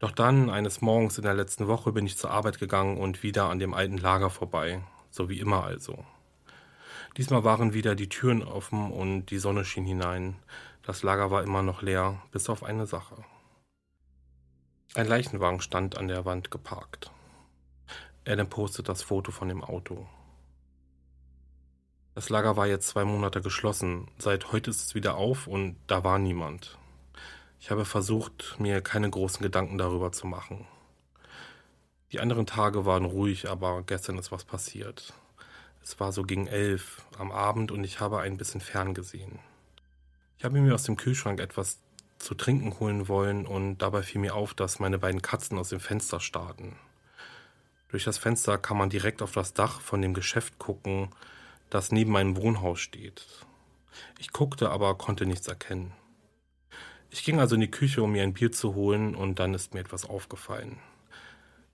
Doch dann, eines Morgens in der letzten Woche, bin ich zur Arbeit gegangen und wieder an dem alten Lager vorbei, so wie immer also. Diesmal waren wieder die Türen offen und die Sonne schien hinein. Das Lager war immer noch leer, bis auf eine Sache. Ein Leichenwagen stand an der Wand geparkt. Adam postet das Foto von dem Auto. Das Lager war jetzt zwei Monate geschlossen. Seit heute ist es wieder auf und da war niemand. Ich habe versucht, mir keine großen Gedanken darüber zu machen. Die anderen Tage waren ruhig, aber gestern ist was passiert. Es war so gegen elf am Abend und ich habe ein bisschen ferngesehen. Ich habe mir aus dem Kühlschrank etwas zu trinken holen wollen und dabei fiel mir auf, dass meine beiden Katzen aus dem Fenster starten. Durch das Fenster kann man direkt auf das Dach von dem Geschäft gucken, das neben meinem Wohnhaus steht. Ich guckte, aber konnte nichts erkennen. Ich ging also in die Küche, um mir ein Bier zu holen, und dann ist mir etwas aufgefallen.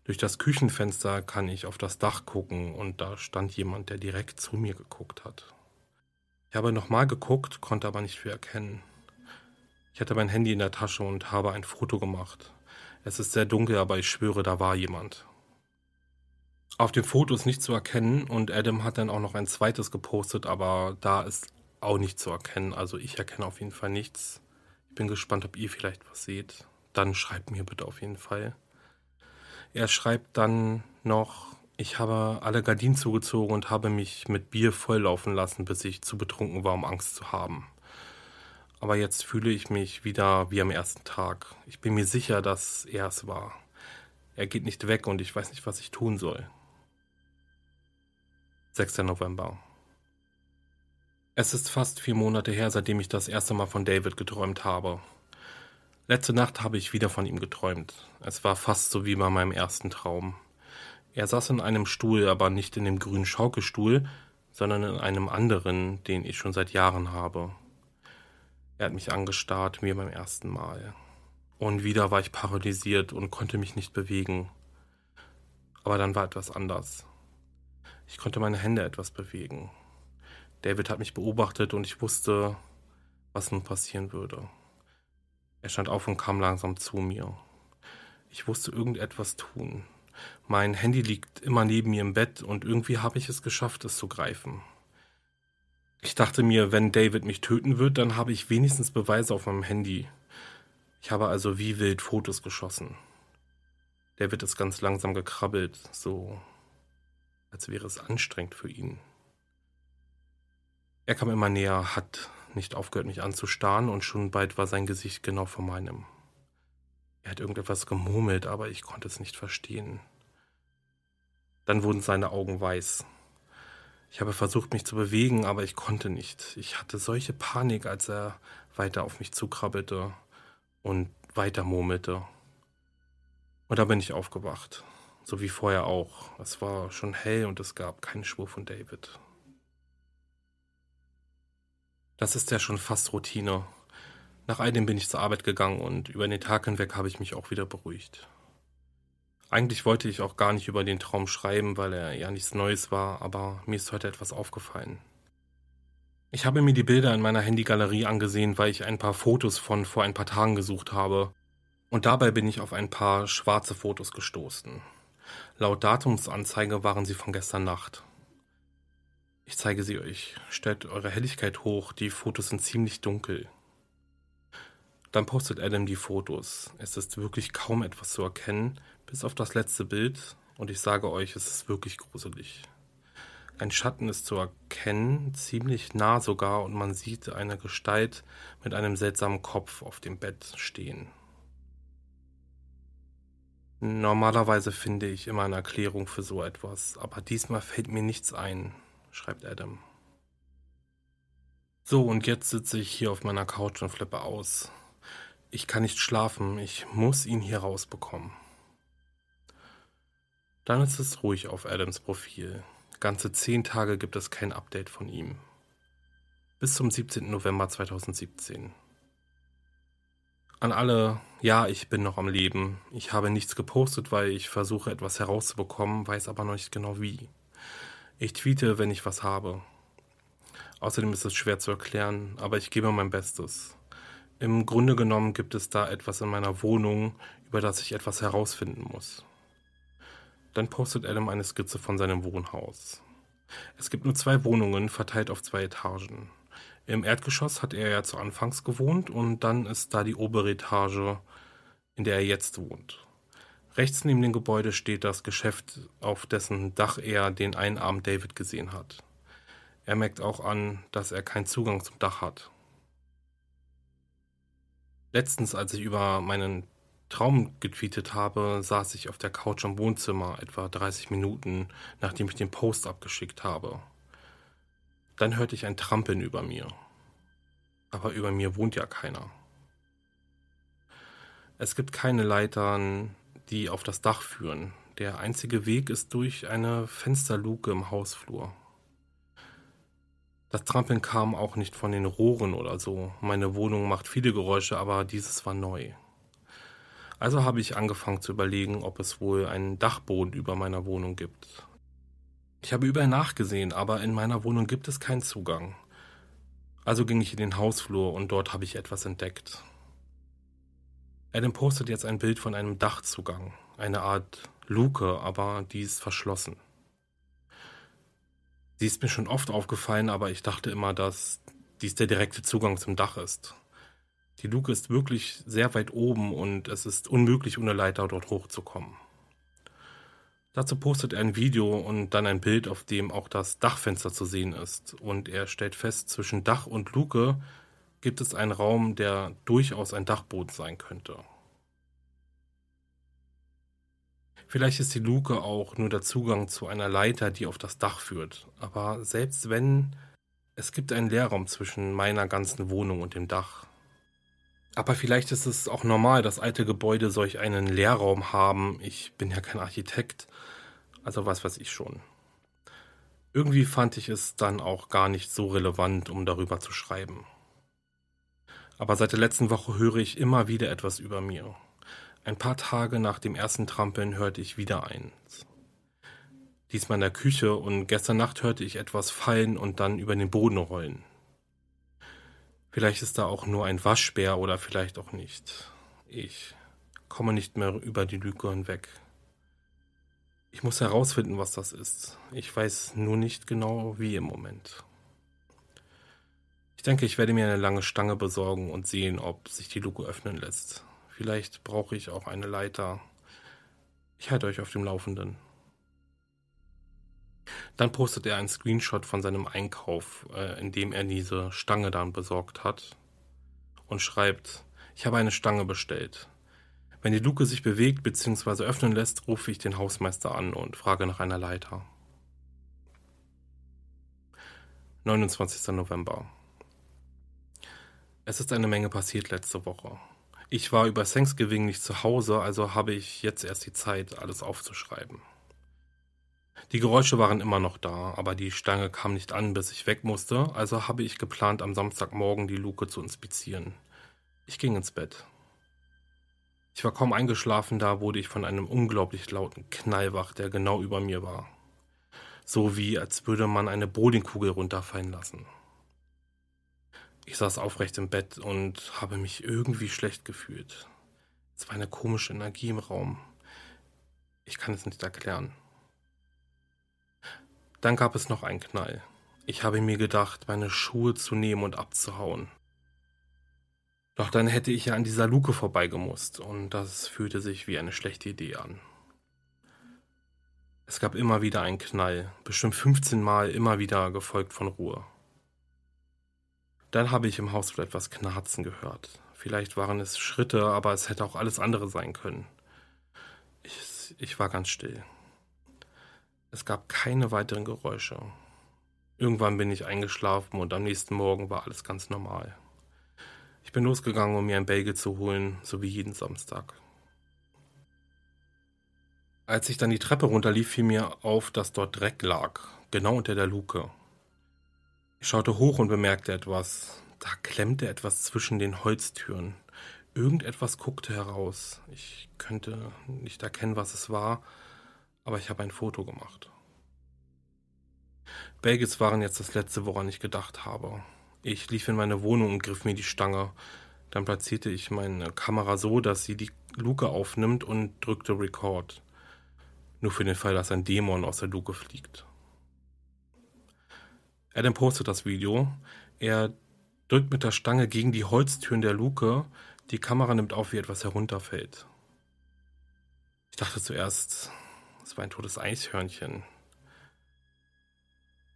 Durch das Küchenfenster kann ich auf das Dach gucken, und da stand jemand, der direkt zu mir geguckt hat. Ich habe nochmal geguckt, konnte aber nicht viel erkennen. Ich hatte mein Handy in der Tasche und habe ein Foto gemacht. Es ist sehr dunkel, aber ich schwöre, da war jemand. Auf dem Foto ist nicht zu erkennen und Adam hat dann auch noch ein zweites gepostet, aber da ist auch nicht zu erkennen. Also ich erkenne auf jeden Fall nichts. Ich bin gespannt, ob ihr vielleicht was seht. Dann schreibt mir bitte auf jeden Fall. Er schreibt dann noch, ich habe alle Gardinen zugezogen und habe mich mit Bier volllaufen lassen, bis ich zu betrunken war, um Angst zu haben. Aber jetzt fühle ich mich wieder wie am ersten Tag. Ich bin mir sicher, dass er es war. Er geht nicht weg und ich weiß nicht, was ich tun soll. 6. November. Es ist fast vier Monate her, seitdem ich das erste Mal von David geträumt habe. Letzte Nacht habe ich wieder von ihm geträumt. Es war fast so wie bei meinem ersten Traum. Er saß in einem Stuhl, aber nicht in dem grünen Schaukelstuhl, sondern in einem anderen, den ich schon seit Jahren habe. Er hat mich angestarrt, wie beim ersten Mal. Und wieder war ich paralysiert und konnte mich nicht bewegen. Aber dann war etwas anders. Ich konnte meine Hände etwas bewegen. David hat mich beobachtet und ich wusste, was nun passieren würde. Er stand auf und kam langsam zu mir. Ich wusste irgendetwas tun. Mein Handy liegt immer neben mir im Bett und irgendwie habe ich es geschafft, es zu greifen. Ich dachte mir, wenn David mich töten wird, dann habe ich wenigstens Beweise auf meinem Handy. Ich habe also wie wild Fotos geschossen. David ist ganz langsam gekrabbelt, so als wäre es anstrengend für ihn. Er kam immer näher, hat nicht aufgehört, mich anzustarren, und schon bald war sein Gesicht genau vor meinem. Er hat irgendetwas gemurmelt, aber ich konnte es nicht verstehen. Dann wurden seine Augen weiß. Ich habe versucht, mich zu bewegen, aber ich konnte nicht. Ich hatte solche Panik, als er weiter auf mich zukrabbelte und weiter murmelte. Und da bin ich aufgewacht. So wie vorher auch. Es war schon hell und es gab keinen Spur von David. Das ist ja schon fast Routine. Nach all dem bin ich zur Arbeit gegangen und über den Tag hinweg habe ich mich auch wieder beruhigt. Eigentlich wollte ich auch gar nicht über den Traum schreiben, weil er ja nichts Neues war, aber mir ist heute etwas aufgefallen. Ich habe mir die Bilder in meiner Handygalerie angesehen, weil ich ein paar Fotos von vor ein paar Tagen gesucht habe. Und dabei bin ich auf ein paar schwarze Fotos gestoßen. Laut Datumsanzeige waren sie von gestern Nacht. Ich zeige sie euch. Stellt eure Helligkeit hoch, die Fotos sind ziemlich dunkel. Dann postet Adam die Fotos. Es ist wirklich kaum etwas zu erkennen, bis auf das letzte Bild, und ich sage euch, es ist wirklich gruselig. Ein Schatten ist zu erkennen, ziemlich nah sogar, und man sieht eine Gestalt mit einem seltsamen Kopf auf dem Bett stehen. Normalerweise finde ich immer eine Erklärung für so etwas, aber diesmal fällt mir nichts ein, schreibt Adam. So, und jetzt sitze ich hier auf meiner Couch und flippe aus. Ich kann nicht schlafen, ich muss ihn hier rausbekommen. Dann ist es ruhig auf Adams Profil. Ganze zehn Tage gibt es kein Update von ihm. Bis zum 17. November 2017. An alle, ja, ich bin noch am Leben. Ich habe nichts gepostet, weil ich versuche etwas herauszubekommen, weiß aber noch nicht genau wie. Ich tweete, wenn ich was habe. Außerdem ist es schwer zu erklären, aber ich gebe mein Bestes. Im Grunde genommen gibt es da etwas in meiner Wohnung, über das ich etwas herausfinden muss. Dann postet Adam eine Skizze von seinem Wohnhaus. Es gibt nur zwei Wohnungen, verteilt auf zwei Etagen. Im Erdgeschoss hat er ja zu Anfangs gewohnt und dann ist da die obere Etage, in der er jetzt wohnt. Rechts neben dem Gebäude steht das Geschäft, auf dessen Dach er den einen Abend David gesehen hat. Er merkt auch an, dass er keinen Zugang zum Dach hat. Letztens, als ich über meinen Traum getweetet habe, saß ich auf der Couch im Wohnzimmer etwa 30 Minuten, nachdem ich den Post abgeschickt habe. Dann hörte ich ein Trampeln über mir. Aber über mir wohnt ja keiner. Es gibt keine Leitern, die auf das Dach führen. Der einzige Weg ist durch eine Fensterluke im Hausflur. Das Trampeln kam auch nicht von den Rohren oder so. Meine Wohnung macht viele Geräusche, aber dieses war neu. Also habe ich angefangen zu überlegen, ob es wohl einen Dachboden über meiner Wohnung gibt. Ich habe überall nachgesehen, aber in meiner Wohnung gibt es keinen Zugang. Also ging ich in den Hausflur und dort habe ich etwas entdeckt. Adam postet jetzt ein Bild von einem Dachzugang, eine Art Luke, aber die ist verschlossen. Sie ist mir schon oft aufgefallen, aber ich dachte immer, dass dies der direkte Zugang zum Dach ist. Die Luke ist wirklich sehr weit oben und es ist unmöglich, ohne Leiter dort hochzukommen. Dazu postet er ein Video und dann ein Bild, auf dem auch das Dachfenster zu sehen ist. Und er stellt fest, zwischen Dach und Luke gibt es einen Raum, der durchaus ein Dachboden sein könnte. Vielleicht ist die Luke auch nur der Zugang zu einer Leiter, die auf das Dach führt. Aber selbst wenn, es gibt einen Leerraum zwischen meiner ganzen Wohnung und dem Dach. Aber vielleicht ist es auch normal, dass alte Gebäude solch einen Leerraum haben. Ich bin ja kein Architekt, also was weiß ich schon. Irgendwie fand ich es dann auch gar nicht so relevant, um darüber zu schreiben. Aber seit der letzten Woche höre ich immer wieder etwas über mir. Ein paar Tage nach dem ersten Trampeln hörte ich wieder eins. Diesmal in der Küche und gestern Nacht hörte ich etwas fallen und dann über den Boden rollen. Vielleicht ist da auch nur ein Waschbär oder vielleicht auch nicht. Ich komme nicht mehr über die Lüge hinweg. Ich muss herausfinden, was das ist. Ich weiß nur nicht genau, wie im Moment. Ich denke, ich werde mir eine lange Stange besorgen und sehen, ob sich die Luke öffnen lässt. Vielleicht brauche ich auch eine Leiter. Ich halte euch auf dem Laufenden. Dann postet er einen Screenshot von seinem Einkauf, äh, in dem er diese Stange dann besorgt hat und schreibt, ich habe eine Stange bestellt. Wenn die Luke sich bewegt bzw. öffnen lässt, rufe ich den Hausmeister an und frage nach einer Leiter. 29. November. Es ist eine Menge passiert letzte Woche. Ich war über Thanksgiving nicht zu Hause, also habe ich jetzt erst die Zeit, alles aufzuschreiben. Die Geräusche waren immer noch da, aber die Stange kam nicht an, bis ich weg musste, also habe ich geplant, am Samstagmorgen die Luke zu inspizieren. Ich ging ins Bett. Ich war kaum eingeschlafen, da wurde ich von einem unglaublich lauten Knall wach, der genau über mir war. So wie als würde man eine Bowlingkugel runterfallen lassen. Ich saß aufrecht im Bett und habe mich irgendwie schlecht gefühlt. Es war eine komische Energie im Raum. Ich kann es nicht erklären. Dann gab es noch einen Knall. Ich habe mir gedacht, meine Schuhe zu nehmen und abzuhauen. Doch dann hätte ich ja an dieser Luke vorbeigemusst und das fühlte sich wie eine schlechte Idee an. Es gab immer wieder einen Knall, bestimmt 15 Mal immer wieder gefolgt von Ruhe. Dann habe ich im Hausflur etwas Knarzen gehört. Vielleicht waren es Schritte, aber es hätte auch alles andere sein können. Ich, ich war ganz still. Es gab keine weiteren Geräusche. Irgendwann bin ich eingeschlafen und am nächsten Morgen war alles ganz normal. Ich bin losgegangen, um mir ein Bagel zu holen, so wie jeden Samstag. Als ich dann die Treppe runterlief, fiel mir auf, dass dort Dreck lag, genau unter der Luke. Ich schaute hoch und bemerkte etwas. Da klemmte etwas zwischen den Holztüren. Irgendetwas guckte heraus. Ich könnte nicht erkennen, was es war, aber ich habe ein Foto gemacht. Bagels waren jetzt das letzte, woran ich gedacht habe. Ich lief in meine Wohnung und griff mir die Stange. Dann platzierte ich meine Kamera so, dass sie die Luke aufnimmt und drückte Record. Nur für den Fall, dass ein Dämon aus der Luke fliegt. Adam postet das Video. Er drückt mit der Stange gegen die Holztüren der Luke. Die Kamera nimmt auf, wie etwas herunterfällt. Ich dachte zuerst, es war ein totes Eishörnchen.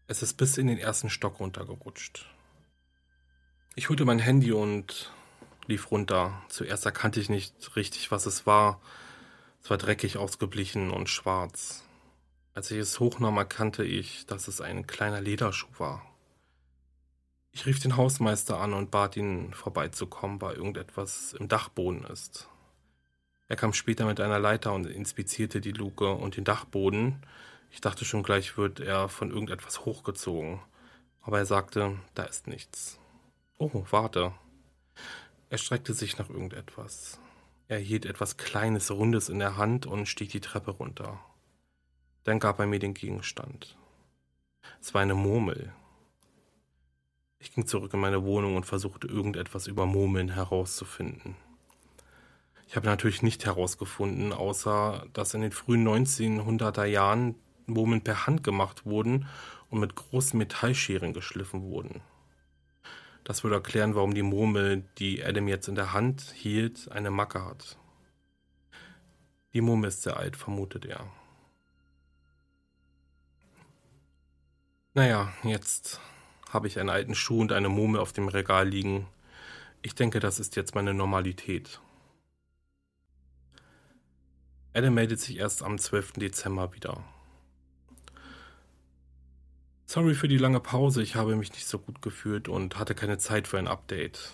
Es ist bis in den ersten Stock runtergerutscht. Ich holte mein Handy und lief runter. Zuerst erkannte ich nicht richtig, was es war. Es war dreckig ausgeblichen und schwarz. Als ich es hochnahm, erkannte ich, dass es ein kleiner Lederschuh war. Ich rief den Hausmeister an und bat ihn, vorbeizukommen, weil irgendetwas im Dachboden ist. Er kam später mit einer Leiter und inspizierte die Luke und den Dachboden. Ich dachte schon gleich, wird er von irgendetwas hochgezogen. Aber er sagte, da ist nichts. Oh, warte. Er streckte sich nach irgendetwas. Er hielt etwas Kleines, Rundes in der Hand und stieg die Treppe runter. Dann gab er mir den Gegenstand. Es war eine Murmel. Ich ging zurück in meine Wohnung und versuchte irgendetwas über Murmeln herauszufinden. Ich habe natürlich nicht herausgefunden, außer dass in den frühen 1900er Jahren Murmeln per Hand gemacht wurden und mit großen Metallscheren geschliffen wurden. Das würde erklären, warum die Murmel, die Adam jetzt in der Hand hielt, eine Macke hat. Die Murmel ist sehr alt, vermutet er. Naja, jetzt habe ich einen alten Schuh und eine Murmel auf dem Regal liegen. Ich denke, das ist jetzt meine Normalität. Adam meldet sich erst am 12. Dezember wieder. Sorry für die lange Pause, ich habe mich nicht so gut gefühlt und hatte keine Zeit für ein Update.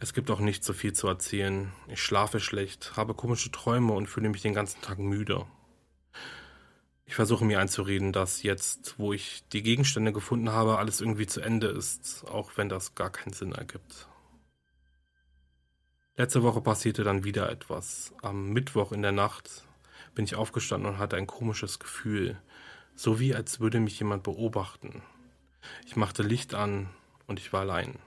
Es gibt auch nicht so viel zu erzählen. Ich schlafe schlecht, habe komische Träume und fühle mich den ganzen Tag müde. Ich versuche mir einzureden, dass jetzt, wo ich die Gegenstände gefunden habe, alles irgendwie zu Ende ist, auch wenn das gar keinen Sinn ergibt. Letzte Woche passierte dann wieder etwas. Am Mittwoch in der Nacht bin ich aufgestanden und hatte ein komisches Gefühl, so wie als würde mich jemand beobachten. Ich machte Licht an und ich war allein.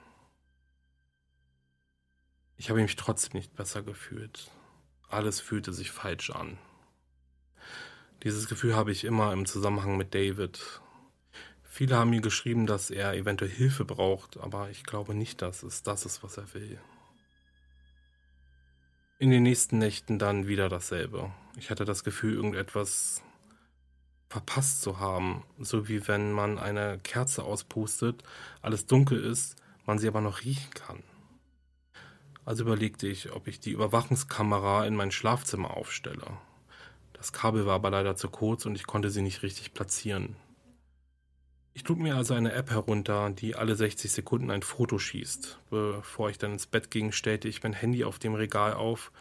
Ich habe mich trotzdem nicht besser gefühlt. Alles fühlte sich falsch an. Dieses Gefühl habe ich immer im Zusammenhang mit David. Viele haben mir geschrieben, dass er eventuell Hilfe braucht, aber ich glaube nicht, dass es das ist, was er will. In den nächsten Nächten dann wieder dasselbe. Ich hatte das Gefühl, irgendetwas verpasst zu haben. So wie wenn man eine Kerze auspustet, alles dunkel ist, man sie aber noch riechen kann. Also überlegte ich, ob ich die Überwachungskamera in mein Schlafzimmer aufstelle. Das Kabel war aber leider zu kurz und ich konnte sie nicht richtig platzieren. Ich lud mir also eine App herunter, die alle 60 Sekunden ein Foto schießt. Bevor ich dann ins Bett ging, stellte ich mein Handy auf dem Regal auf,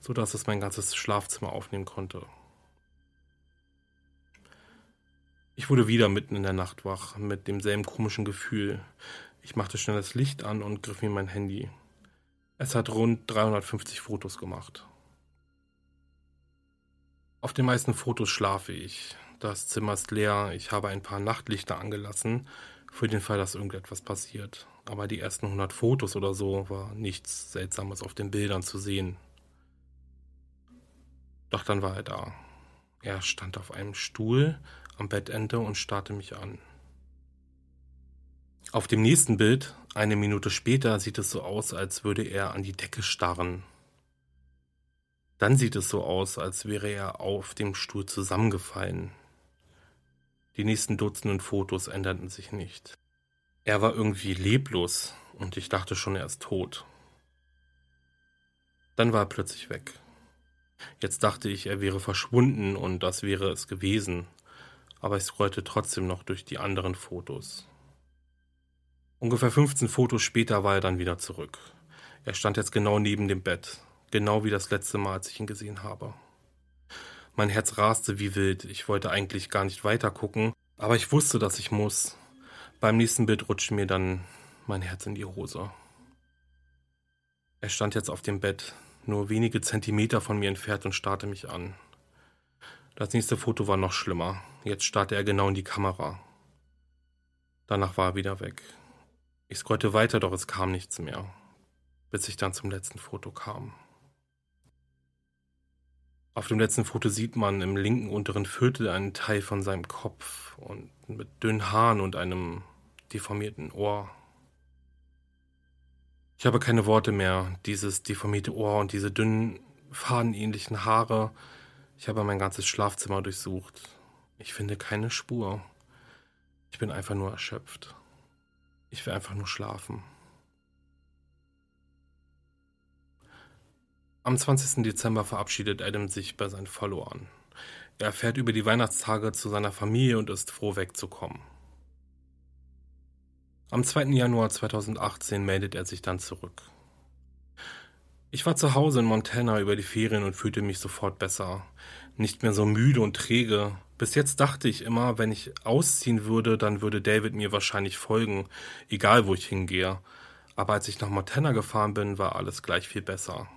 sodass es mein ganzes Schlafzimmer aufnehmen konnte. Ich wurde wieder mitten in der Nacht wach, mit demselben komischen Gefühl. Ich machte schnell das Licht an und griff mir mein Handy. Es hat rund 350 Fotos gemacht. Auf den meisten Fotos schlafe ich. Das Zimmer ist leer, ich habe ein paar Nachtlichter angelassen, für den Fall, dass irgendetwas passiert. Aber die ersten 100 Fotos oder so war nichts Seltsames auf den Bildern zu sehen. Doch dann war er da. Er stand auf einem Stuhl am Bettende und starrte mich an. Auf dem nächsten Bild, eine Minute später, sieht es so aus, als würde er an die Decke starren. Dann sieht es so aus, als wäre er auf dem Stuhl zusammengefallen. Die nächsten Dutzenden Fotos änderten sich nicht. Er war irgendwie leblos und ich dachte schon, er ist tot. Dann war er plötzlich weg. Jetzt dachte ich, er wäre verschwunden und das wäre es gewesen aber ich scrollte trotzdem noch durch die anderen Fotos. Ungefähr 15 Fotos später war er dann wieder zurück. Er stand jetzt genau neben dem Bett, genau wie das letzte Mal, als ich ihn gesehen habe. Mein Herz raste wie wild, ich wollte eigentlich gar nicht weiter gucken, aber ich wusste, dass ich muss. Beim nächsten Bild rutschte mir dann mein Herz in die Hose. Er stand jetzt auf dem Bett, nur wenige Zentimeter von mir entfernt und starrte mich an. Das nächste Foto war noch schlimmer. Jetzt starrte er genau in die Kamera. Danach war er wieder weg. Ich scrollte weiter, doch es kam nichts mehr, bis ich dann zum letzten Foto kam. Auf dem letzten Foto sieht man im linken unteren Viertel einen Teil von seinem Kopf und mit dünnen Haaren und einem deformierten Ohr. Ich habe keine Worte mehr. Dieses deformierte Ohr und diese dünnen, fadenähnlichen Haare ich habe mein ganzes Schlafzimmer durchsucht. Ich finde keine Spur. Ich bin einfach nur erschöpft. Ich will einfach nur schlafen. Am 20. Dezember verabschiedet Adam sich bei seinen Followern. Er fährt über die Weihnachtstage zu seiner Familie und ist froh wegzukommen. Am 2. Januar 2018 meldet er sich dann zurück. Ich war zu Hause in Montana über die Ferien und fühlte mich sofort besser. Nicht mehr so müde und träge. Bis jetzt dachte ich immer, wenn ich ausziehen würde, dann würde David mir wahrscheinlich folgen, egal wo ich hingehe. Aber als ich nach Montana gefahren bin, war alles gleich viel besser.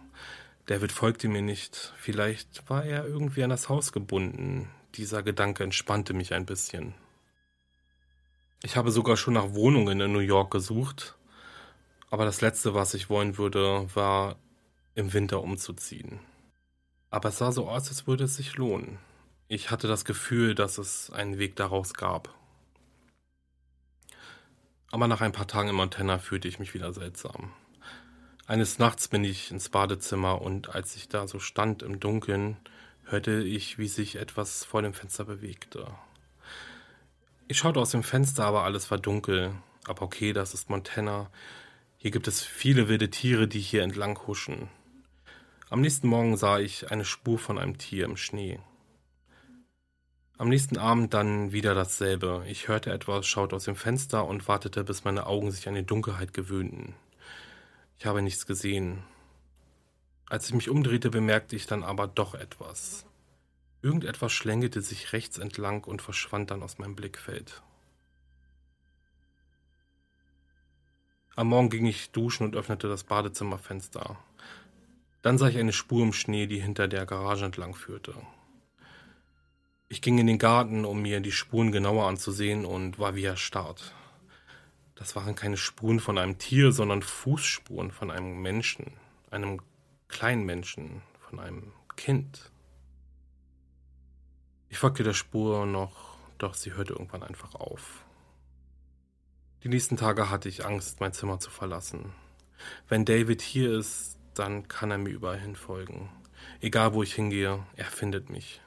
David folgte mir nicht. Vielleicht war er irgendwie an das Haus gebunden. Dieser Gedanke entspannte mich ein bisschen. Ich habe sogar schon nach Wohnungen in New York gesucht. Aber das Letzte, was ich wollen würde, war im Winter umzuziehen. Aber es sah so aus, als würde es sich lohnen. Ich hatte das Gefühl, dass es einen Weg daraus gab. Aber nach ein paar Tagen in Montana fühlte ich mich wieder seltsam. Eines Nachts bin ich ins Badezimmer und als ich da so stand im Dunkeln, hörte ich, wie sich etwas vor dem Fenster bewegte. Ich schaute aus dem Fenster, aber alles war dunkel. Aber okay, das ist Montana. Hier gibt es viele wilde Tiere, die hier entlang huschen. Am nächsten Morgen sah ich eine Spur von einem Tier im Schnee. Am nächsten Abend dann wieder dasselbe. Ich hörte etwas, schaute aus dem Fenster und wartete, bis meine Augen sich an die Dunkelheit gewöhnten. Ich habe nichts gesehen. Als ich mich umdrehte, bemerkte ich dann aber doch etwas. Irgendetwas schlängelte sich rechts entlang und verschwand dann aus meinem Blickfeld. Am Morgen ging ich duschen und öffnete das Badezimmerfenster. Dann sah ich eine Spur im Schnee, die hinter der Garage entlang führte. Ich ging in den Garten, um mir die Spuren genauer anzusehen und war wie erstarrt. Das waren keine Spuren von einem Tier, sondern Fußspuren von einem Menschen, einem kleinen Menschen, von einem Kind. Ich folgte der Spur noch, doch sie hörte irgendwann einfach auf. Die nächsten Tage hatte ich Angst, mein Zimmer zu verlassen. Wenn David hier ist, dann kann er mir überall hin folgen. Egal wo ich hingehe, er findet mich.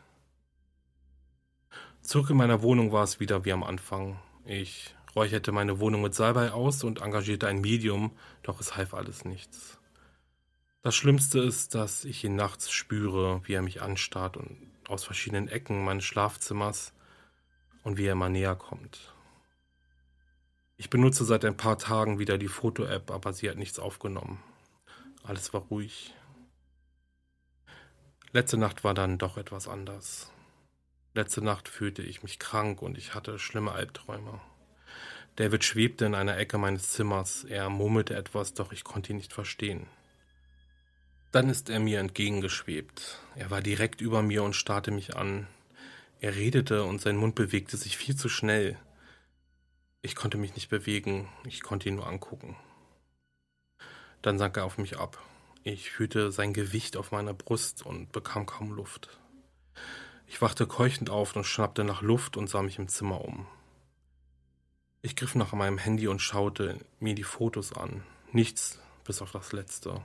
Zurück in meiner Wohnung war es wieder wie am Anfang. Ich räucherte meine Wohnung mit Salbei aus und engagierte ein Medium, doch es half alles nichts. Das Schlimmste ist, dass ich ihn nachts spüre, wie er mich anstarrt und aus verschiedenen Ecken meines Schlafzimmers und wie er immer näher kommt. Ich benutze seit ein paar Tagen wieder die Foto-App, aber sie hat nichts aufgenommen. Alles war ruhig. Letzte Nacht war dann doch etwas anders. Letzte Nacht fühlte ich mich krank und ich hatte schlimme Albträume. David schwebte in einer Ecke meines Zimmers. Er murmelte etwas, doch ich konnte ihn nicht verstehen. Dann ist er mir entgegengeschwebt. Er war direkt über mir und starrte mich an. Er redete und sein Mund bewegte sich viel zu schnell. Ich konnte mich nicht bewegen, ich konnte ihn nur angucken. Dann sank er auf mich ab. Ich fühlte sein Gewicht auf meiner Brust und bekam kaum Luft. Ich wachte keuchend auf und schnappte nach Luft und sah mich im Zimmer um. Ich griff nach meinem Handy und schaute mir die Fotos an. Nichts bis auf das letzte.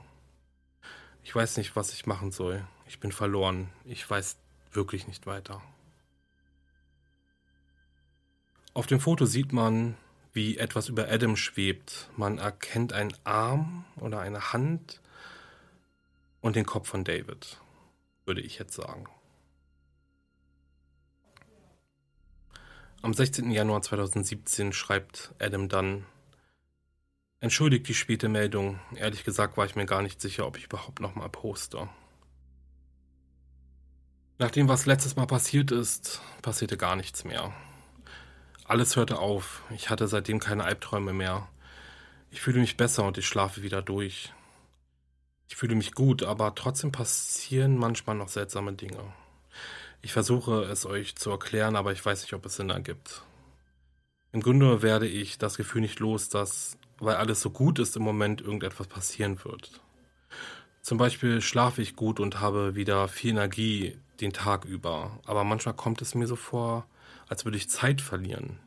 Ich weiß nicht, was ich machen soll. Ich bin verloren. Ich weiß wirklich nicht weiter. Auf dem Foto sieht man, wie etwas über Adam schwebt. Man erkennt einen Arm oder eine Hand und den Kopf von David, würde ich jetzt sagen. Am 16. Januar 2017 schreibt Adam dann, Entschuldigt die späte Meldung. Ehrlich gesagt war ich mir gar nicht sicher, ob ich überhaupt nochmal poste. Nach dem, was letztes Mal passiert ist, passierte gar nichts mehr. Alles hörte auf. Ich hatte seitdem keine Albträume mehr. Ich fühle mich besser und ich schlafe wieder durch. Ich fühle mich gut, aber trotzdem passieren manchmal noch seltsame Dinge. Ich versuche es euch zu erklären, aber ich weiß nicht, ob es Sinn ergibt. Im Grunde werde ich das Gefühl nicht los, dass, weil alles so gut ist, im Moment irgendetwas passieren wird. Zum Beispiel schlafe ich gut und habe wieder viel Energie den Tag über, aber manchmal kommt es mir so vor, als würde ich Zeit verlieren.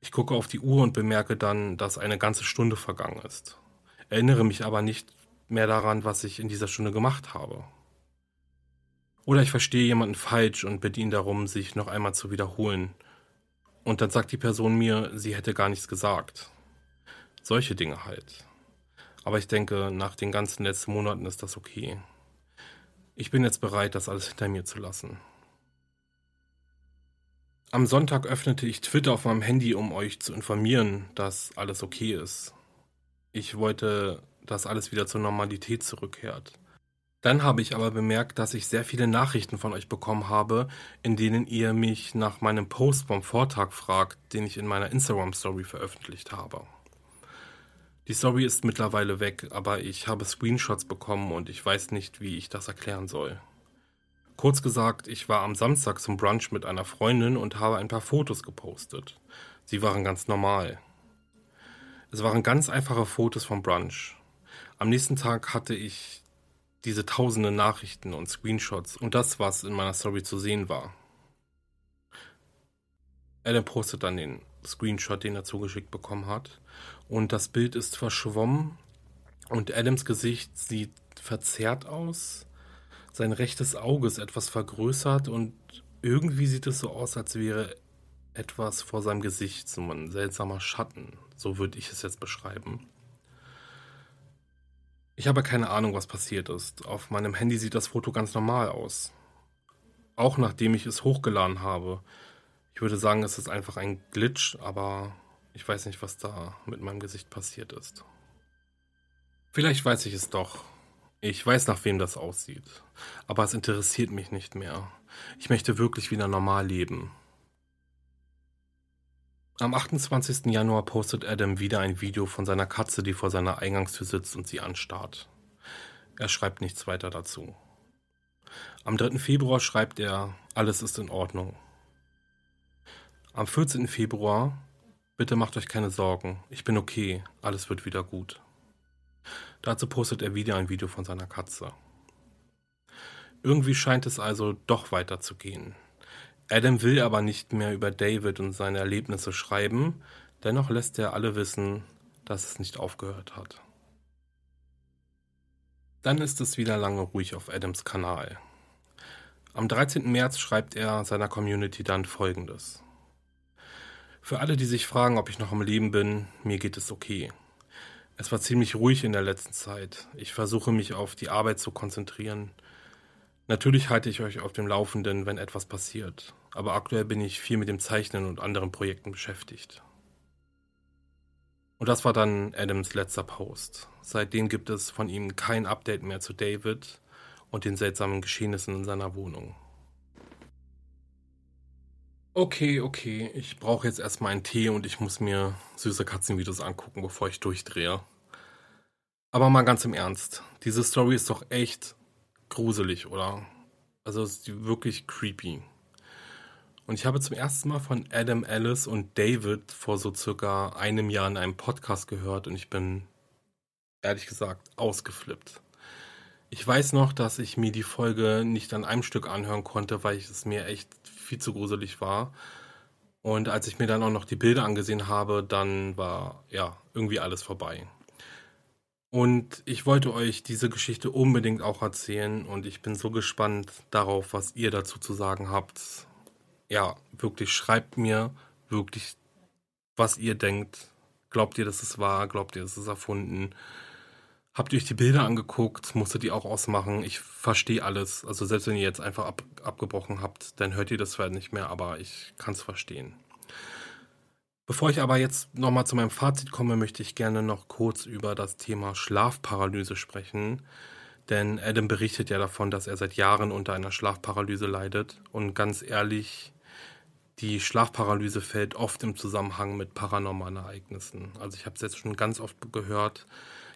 Ich gucke auf die Uhr und bemerke dann, dass eine ganze Stunde vergangen ist. Erinnere mich aber nicht mehr daran, was ich in dieser Stunde gemacht habe. Oder ich verstehe jemanden falsch und bitte ihn darum, sich noch einmal zu wiederholen. Und dann sagt die Person mir, sie hätte gar nichts gesagt. Solche Dinge halt. Aber ich denke, nach den ganzen letzten Monaten ist das okay. Ich bin jetzt bereit, das alles hinter mir zu lassen. Am Sonntag öffnete ich Twitter auf meinem Handy, um euch zu informieren, dass alles okay ist. Ich wollte dass alles wieder zur Normalität zurückkehrt. Dann habe ich aber bemerkt, dass ich sehr viele Nachrichten von euch bekommen habe, in denen ihr mich nach meinem Post vom Vortag fragt, den ich in meiner Instagram-Story veröffentlicht habe. Die Story ist mittlerweile weg, aber ich habe Screenshots bekommen und ich weiß nicht, wie ich das erklären soll. Kurz gesagt, ich war am Samstag zum Brunch mit einer Freundin und habe ein paar Fotos gepostet. Sie waren ganz normal. Es waren ganz einfache Fotos vom Brunch. Am nächsten Tag hatte ich diese tausende Nachrichten und Screenshots und das, was in meiner Story zu sehen war. Adam postet dann den Screenshot, den er zugeschickt bekommen hat. Und das Bild ist verschwommen und Adams Gesicht sieht verzerrt aus. Sein rechtes Auge ist etwas vergrößert und irgendwie sieht es so aus, als wäre etwas vor seinem Gesicht, so ein seltsamer Schatten. So würde ich es jetzt beschreiben. Ich habe keine Ahnung, was passiert ist. Auf meinem Handy sieht das Foto ganz normal aus. Auch nachdem ich es hochgeladen habe. Ich würde sagen, es ist einfach ein Glitch, aber ich weiß nicht, was da mit meinem Gesicht passiert ist. Vielleicht weiß ich es doch. Ich weiß, nach wem das aussieht. Aber es interessiert mich nicht mehr. Ich möchte wirklich wieder normal leben. Am 28. Januar postet Adam wieder ein Video von seiner Katze, die vor seiner Eingangstür sitzt und sie anstarrt. Er schreibt nichts weiter dazu. Am 3. Februar schreibt er, alles ist in Ordnung. Am 14. Februar, bitte macht euch keine Sorgen, ich bin okay, alles wird wieder gut. Dazu postet er wieder ein Video von seiner Katze. Irgendwie scheint es also doch weiterzugehen. Adam will aber nicht mehr über David und seine Erlebnisse schreiben, dennoch lässt er alle wissen, dass es nicht aufgehört hat. Dann ist es wieder lange ruhig auf Adams Kanal. Am 13. März schreibt er seiner Community dann folgendes. Für alle, die sich fragen, ob ich noch am Leben bin, mir geht es okay. Es war ziemlich ruhig in der letzten Zeit. Ich versuche mich auf die Arbeit zu konzentrieren Natürlich halte ich euch auf dem Laufenden, wenn etwas passiert, aber aktuell bin ich viel mit dem Zeichnen und anderen Projekten beschäftigt. Und das war dann Adams letzter Post. Seitdem gibt es von ihm kein Update mehr zu David und den seltsamen Geschehnissen in seiner Wohnung. Okay, okay, ich brauche jetzt erstmal einen Tee und ich muss mir süße Katzenvideos angucken, bevor ich durchdrehe. Aber mal ganz im Ernst, diese Story ist doch echt gruselig, oder? Also ist wirklich creepy. Und ich habe zum ersten Mal von Adam Ellis und David vor so circa einem Jahr in einem Podcast gehört und ich bin ehrlich gesagt ausgeflippt. Ich weiß noch, dass ich mir die Folge nicht an einem Stück anhören konnte, weil es mir echt viel zu gruselig war. Und als ich mir dann auch noch die Bilder angesehen habe, dann war ja irgendwie alles vorbei. Und ich wollte euch diese Geschichte unbedingt auch erzählen und ich bin so gespannt darauf, was ihr dazu zu sagen habt. Ja, wirklich schreibt mir wirklich, was ihr denkt. Glaubt ihr, dass es wahr? Glaubt ihr, dass es erfunden? Habt ihr euch die Bilder angeguckt? Musstet ihr auch ausmachen? Ich verstehe alles. Also selbst wenn ihr jetzt einfach ab, abgebrochen habt, dann hört ihr das vielleicht nicht mehr, aber ich kann es verstehen. Bevor ich aber jetzt nochmal zu meinem Fazit komme, möchte ich gerne noch kurz über das Thema Schlafparalyse sprechen. Denn Adam berichtet ja davon, dass er seit Jahren unter einer Schlafparalyse leidet. Und ganz ehrlich, die Schlafparalyse fällt oft im Zusammenhang mit paranormalen Ereignissen. Also ich habe es jetzt schon ganz oft gehört.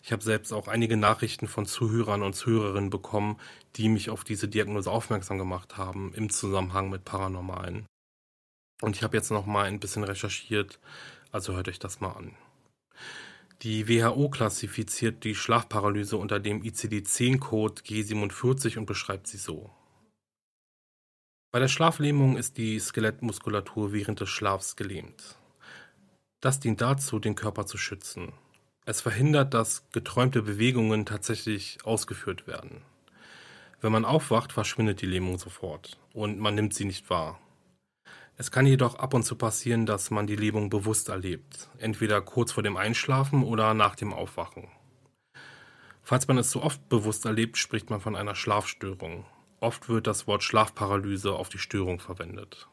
Ich habe selbst auch einige Nachrichten von Zuhörern und Zuhörerinnen bekommen, die mich auf diese Diagnose aufmerksam gemacht haben im Zusammenhang mit Paranormalen. Und ich habe jetzt noch mal ein bisschen recherchiert, also hört euch das mal an. Die WHO klassifiziert die Schlafparalyse unter dem ICD-10-Code G47 und beschreibt sie so. Bei der Schlaflähmung ist die Skelettmuskulatur während des Schlafs gelähmt. Das dient dazu, den Körper zu schützen. Es verhindert, dass geträumte Bewegungen tatsächlich ausgeführt werden. Wenn man aufwacht, verschwindet die Lähmung sofort und man nimmt sie nicht wahr. Es kann jedoch ab und zu passieren, dass man die Lähmung bewusst erlebt, entweder kurz vor dem Einschlafen oder nach dem Aufwachen. Falls man es zu oft bewusst erlebt, spricht man von einer Schlafstörung. Oft wird das Wort Schlafparalyse auf die Störung verwendet.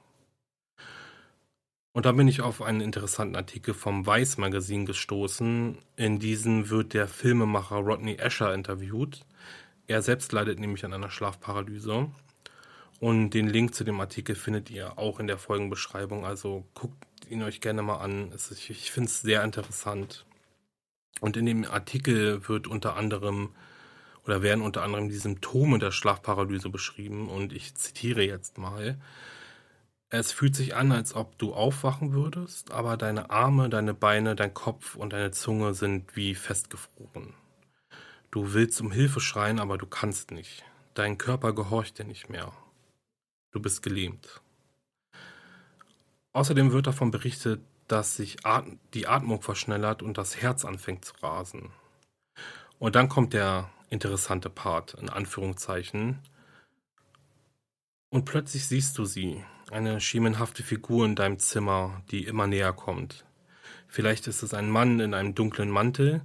Und da bin ich auf einen interessanten Artikel vom Vice Magazin gestoßen. In diesem wird der Filmemacher Rodney Asher interviewt. Er selbst leidet nämlich an einer Schlafparalyse. Und den Link zu dem Artikel findet ihr auch in der Folgenbeschreibung. Also guckt ihn euch gerne mal an. Ich finde es sehr interessant. Und in dem Artikel wird unter anderem oder werden unter anderem die Symptome der Schlafparalyse beschrieben. Und ich zitiere jetzt mal. Es fühlt sich an, als ob du aufwachen würdest, aber deine Arme, deine Beine, dein Kopf und deine Zunge sind wie festgefroren. Du willst um Hilfe schreien, aber du kannst nicht. Dein Körper gehorcht dir nicht mehr. Du bist gelähmt. Außerdem wird davon berichtet, dass sich die Atmung verschnellert und das Herz anfängt zu rasen. Und dann kommt der interessante Part, in Anführungszeichen. Und plötzlich siehst du sie, eine schemenhafte Figur in deinem Zimmer, die immer näher kommt. Vielleicht ist es ein Mann in einem dunklen Mantel,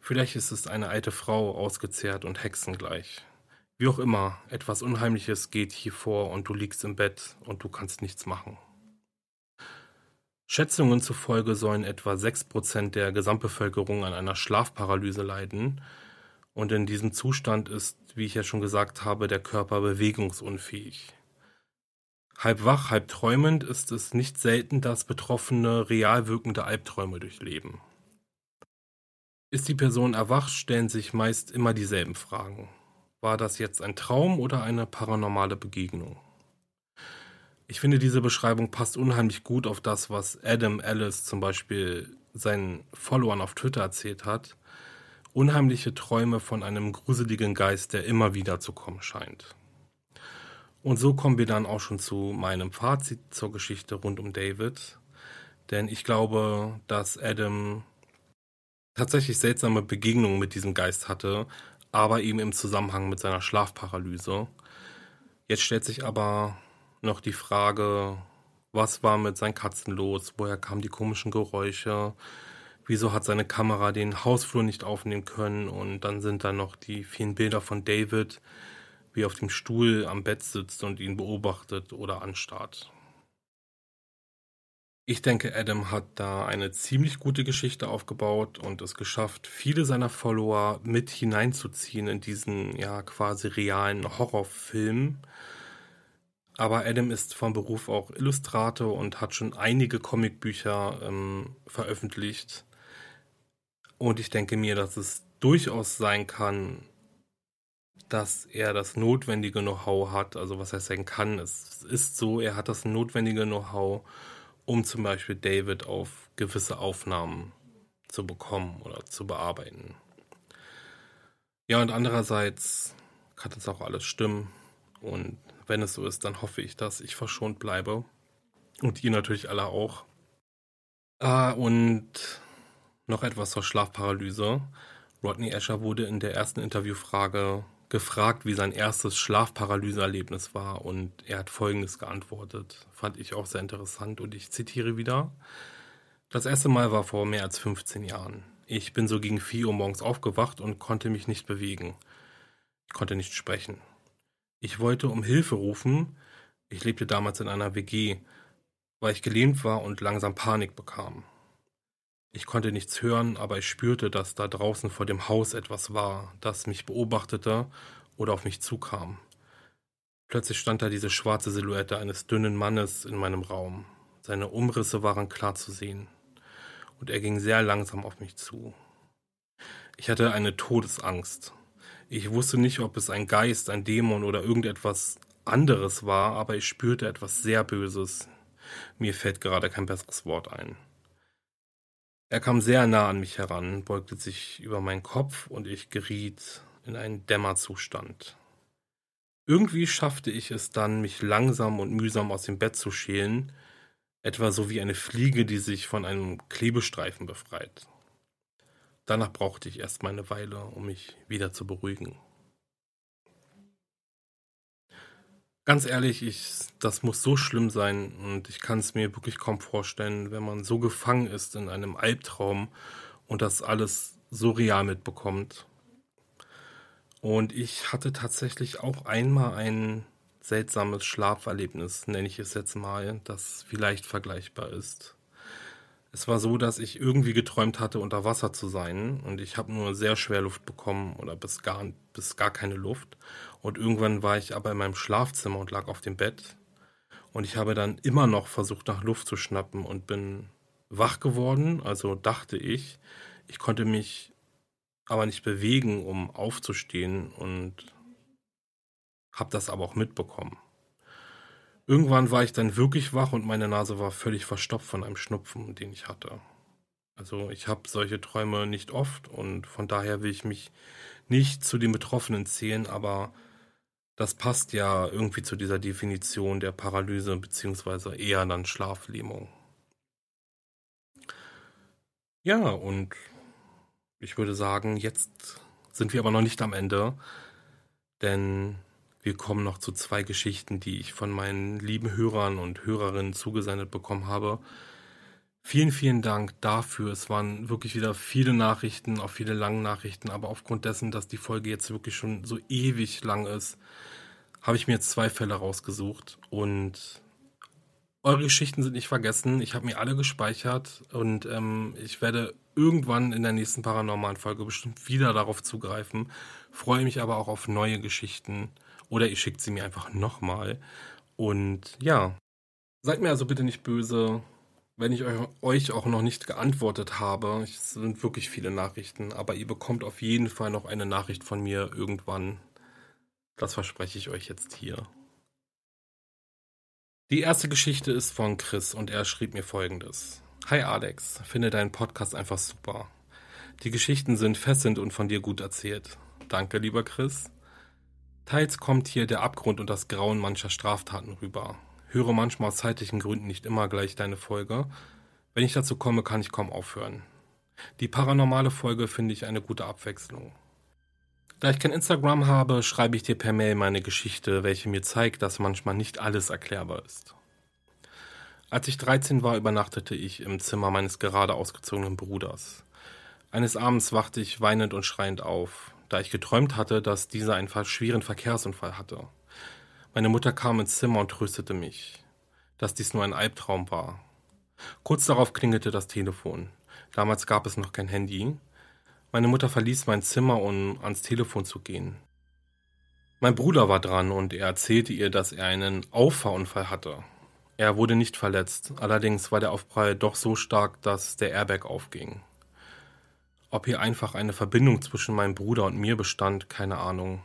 vielleicht ist es eine alte Frau, ausgezehrt und hexengleich. Wie auch immer, etwas Unheimliches geht hier vor und du liegst im Bett und du kannst nichts machen. Schätzungen zufolge sollen etwa 6% der Gesamtbevölkerung an einer Schlafparalyse leiden und in diesem Zustand ist, wie ich ja schon gesagt habe, der Körper bewegungsunfähig. Halb wach, halb träumend ist es nicht selten, dass Betroffene real wirkende Albträume durchleben. Ist die Person erwacht, stellen sich meist immer dieselben Fragen. War das jetzt ein Traum oder eine paranormale Begegnung? Ich finde, diese Beschreibung passt unheimlich gut auf das, was Adam Ellis zum Beispiel seinen Followern auf Twitter erzählt hat. Unheimliche Träume von einem gruseligen Geist, der immer wieder zu kommen scheint. Und so kommen wir dann auch schon zu meinem Fazit zur Geschichte rund um David. Denn ich glaube, dass Adam tatsächlich seltsame Begegnungen mit diesem Geist hatte, aber eben im Zusammenhang mit seiner Schlafparalyse. Jetzt stellt sich aber noch die Frage, was war mit seinen Katzen los? Woher kamen die komischen Geräusche? Wieso hat seine Kamera den Hausflur nicht aufnehmen können? Und dann sind da noch die vielen Bilder von David, wie er auf dem Stuhl am Bett sitzt und ihn beobachtet oder anstarrt. Ich denke, Adam hat da eine ziemlich gute Geschichte aufgebaut und es geschafft, viele seiner Follower mit hineinzuziehen in diesen ja quasi realen Horrorfilm. Aber Adam ist vom Beruf auch Illustrator und hat schon einige Comicbücher ähm, veröffentlicht. Und ich denke mir, dass es durchaus sein kann, dass er das notwendige Know-how hat. Also was heißt sein kann? Es ist so, er hat das notwendige Know-how um zum Beispiel David auf gewisse Aufnahmen zu bekommen oder zu bearbeiten. Ja, und andererseits kann das auch alles stimmen. Und wenn es so ist, dann hoffe ich, dass ich verschont bleibe. Und ihr natürlich alle auch. Ah, und noch etwas zur Schlafparalyse. Rodney Asher wurde in der ersten Interviewfrage gefragt, wie sein erstes Schlafparalyseerlebnis war und er hat Folgendes geantwortet. Fand ich auch sehr interessant und ich zitiere wieder. Das erste Mal war vor mehr als 15 Jahren. Ich bin so gegen 4 Uhr morgens aufgewacht und konnte mich nicht bewegen. Ich konnte nicht sprechen. Ich wollte um Hilfe rufen. Ich lebte damals in einer WG, weil ich gelähmt war und langsam Panik bekam. Ich konnte nichts hören, aber ich spürte, dass da draußen vor dem Haus etwas war, das mich beobachtete oder auf mich zukam. Plötzlich stand da diese schwarze Silhouette eines dünnen Mannes in meinem Raum. Seine Umrisse waren klar zu sehen. Und er ging sehr langsam auf mich zu. Ich hatte eine Todesangst. Ich wusste nicht, ob es ein Geist, ein Dämon oder irgendetwas anderes war, aber ich spürte etwas sehr Böses. Mir fällt gerade kein besseres Wort ein. Er kam sehr nah an mich heran, beugte sich über meinen Kopf und ich geriet in einen Dämmerzustand. Irgendwie schaffte ich es dann, mich langsam und mühsam aus dem Bett zu schälen, etwa so wie eine Fliege, die sich von einem Klebestreifen befreit. Danach brauchte ich erst mal eine Weile, um mich wieder zu beruhigen. Ganz ehrlich, ich, das muss so schlimm sein und ich kann es mir wirklich kaum vorstellen, wenn man so gefangen ist in einem Albtraum und das alles so real mitbekommt. Und ich hatte tatsächlich auch einmal einen seltsames Schlaferlebnis, nenne ich es jetzt mal, das vielleicht vergleichbar ist. Es war so, dass ich irgendwie geträumt hatte, unter Wasser zu sein und ich habe nur sehr schwer Luft bekommen oder bis gar, bis gar keine Luft. Und irgendwann war ich aber in meinem Schlafzimmer und lag auf dem Bett und ich habe dann immer noch versucht, nach Luft zu schnappen und bin wach geworden, also dachte ich. Ich konnte mich aber nicht bewegen, um aufzustehen und habe das aber auch mitbekommen. Irgendwann war ich dann wirklich wach und meine Nase war völlig verstopft von einem Schnupfen, den ich hatte. Also ich habe solche Träume nicht oft und von daher will ich mich nicht zu den Betroffenen zählen, aber das passt ja irgendwie zu dieser Definition der Paralyse beziehungsweise eher dann Schlaflähmung. Ja, und ich würde sagen, jetzt sind wir aber noch nicht am Ende, denn wir kommen noch zu zwei Geschichten, die ich von meinen lieben Hörern und Hörerinnen zugesendet bekommen habe. Vielen, vielen Dank dafür. Es waren wirklich wieder viele Nachrichten, auch viele lange Nachrichten, aber aufgrund dessen, dass die Folge jetzt wirklich schon so ewig lang ist, habe ich mir jetzt zwei Fälle rausgesucht und eure Geschichten sind nicht vergessen. Ich habe mir alle gespeichert und ähm, ich werde irgendwann in der nächsten paranormalen Folge bestimmt wieder darauf zugreifen. Freue mich aber auch auf neue Geschichten oder ihr schickt sie mir einfach nochmal. Und ja, seid mir also bitte nicht böse, wenn ich euch auch noch nicht geantwortet habe. Es sind wirklich viele Nachrichten, aber ihr bekommt auf jeden Fall noch eine Nachricht von mir irgendwann. Das verspreche ich euch jetzt hier. Die erste Geschichte ist von Chris und er schrieb mir folgendes. Hi Alex, finde deinen Podcast einfach super. Die Geschichten sind fesselnd und von dir gut erzählt. Danke, lieber Chris. Teils kommt hier der Abgrund und das Grauen mancher Straftaten rüber. Höre manchmal aus zeitlichen Gründen nicht immer gleich deine Folge. Wenn ich dazu komme, kann ich kaum aufhören. Die paranormale Folge finde ich eine gute Abwechslung. Da ich kein Instagram habe, schreibe ich dir per Mail meine Geschichte, welche mir zeigt, dass manchmal nicht alles erklärbar ist. Als ich 13 war, übernachtete ich im Zimmer meines gerade ausgezogenen Bruders. Eines Abends wachte ich weinend und schreiend auf da ich geträumt hatte, dass dieser einen schweren Verkehrsunfall hatte. Meine Mutter kam ins Zimmer und tröstete mich, dass dies nur ein Albtraum war. Kurz darauf klingelte das Telefon. Damals gab es noch kein Handy. Meine Mutter verließ mein Zimmer, um ans Telefon zu gehen. Mein Bruder war dran und er erzählte ihr, dass er einen Auffahrunfall hatte. Er wurde nicht verletzt, allerdings war der Aufprall doch so stark, dass der Airbag aufging. Ob hier einfach eine Verbindung zwischen meinem Bruder und mir bestand, keine Ahnung.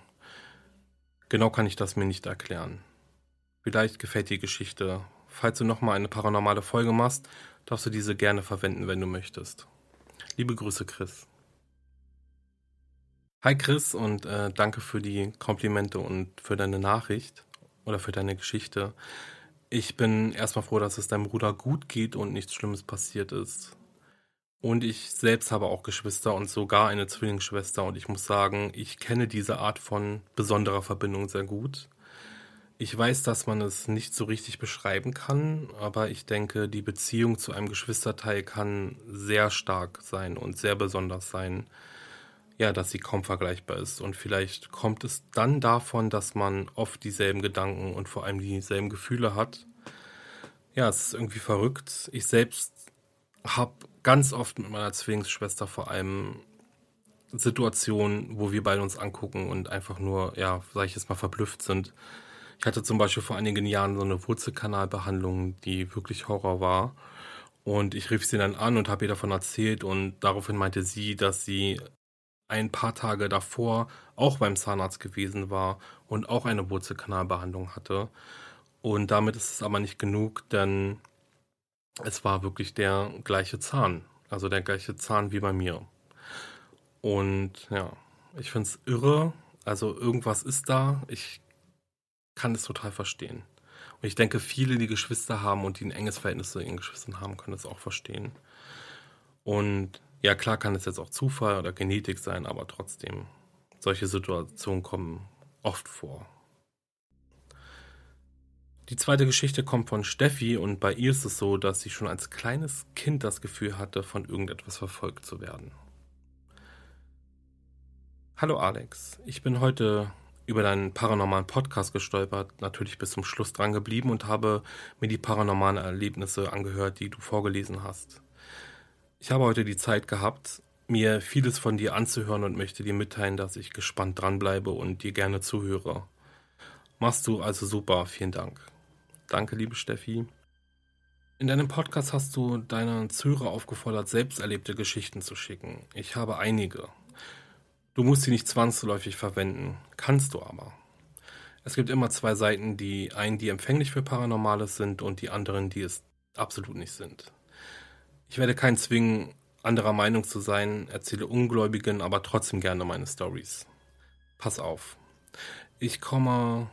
Genau kann ich das mir nicht erklären. Vielleicht gefällt die Geschichte. Falls du nochmal eine paranormale Folge machst, darfst du diese gerne verwenden, wenn du möchtest. Liebe Grüße, Chris. Hi Chris und äh, danke für die Komplimente und für deine Nachricht oder für deine Geschichte. Ich bin erstmal froh, dass es deinem Bruder gut geht und nichts Schlimmes passiert ist. Und ich selbst habe auch Geschwister und sogar eine Zwillingsschwester. Und ich muss sagen, ich kenne diese Art von besonderer Verbindung sehr gut. Ich weiß, dass man es nicht so richtig beschreiben kann, aber ich denke, die Beziehung zu einem Geschwisterteil kann sehr stark sein und sehr besonders sein. Ja, dass sie kaum vergleichbar ist. Und vielleicht kommt es dann davon, dass man oft dieselben Gedanken und vor allem dieselben Gefühle hat. Ja, es ist irgendwie verrückt. Ich selbst habe ganz oft mit meiner Zwillingsschwester vor allem Situationen, wo wir beide uns angucken und einfach nur, ja, sag ich jetzt mal, verblüfft sind. Ich hatte zum Beispiel vor einigen Jahren so eine Wurzelkanalbehandlung, die wirklich Horror war. Und ich rief sie dann an und habe ihr davon erzählt und daraufhin meinte sie, dass sie ein paar Tage davor auch beim Zahnarzt gewesen war und auch eine Wurzelkanalbehandlung hatte. Und damit ist es aber nicht genug, denn es war wirklich der gleiche Zahn. Also der gleiche Zahn wie bei mir. Und ja, ich finde es irre. Also irgendwas ist da. Ich kann es total verstehen. Und ich denke, viele, die Geschwister haben und die ein enges Verhältnis zu ihren Geschwistern haben, können es auch verstehen. Und ja, klar kann es jetzt auch Zufall oder Genetik sein, aber trotzdem, solche Situationen kommen oft vor. Die zweite Geschichte kommt von Steffi und bei ihr ist es so, dass sie schon als kleines Kind das Gefühl hatte, von irgendetwas verfolgt zu werden. Hallo Alex, ich bin heute über deinen paranormalen Podcast gestolpert, natürlich bis zum Schluss dran geblieben und habe mir die paranormalen Erlebnisse angehört, die du vorgelesen hast. Ich habe heute die Zeit gehabt, mir vieles von dir anzuhören und möchte dir mitteilen, dass ich gespannt dranbleibe und dir gerne zuhöre. Machst du also super, vielen Dank. Danke, liebe Steffi. In deinem Podcast hast du deine Zuhörer aufgefordert, selbst erlebte Geschichten zu schicken. Ich habe einige. Du musst sie nicht zwangsläufig verwenden, kannst du aber. Es gibt immer zwei Seiten, die einen, die empfänglich für Paranormales sind und die anderen, die es absolut nicht sind. Ich werde keinen zwingen, anderer Meinung zu sein, erzähle Ungläubigen aber trotzdem gerne meine Stories. Pass auf. Ich komme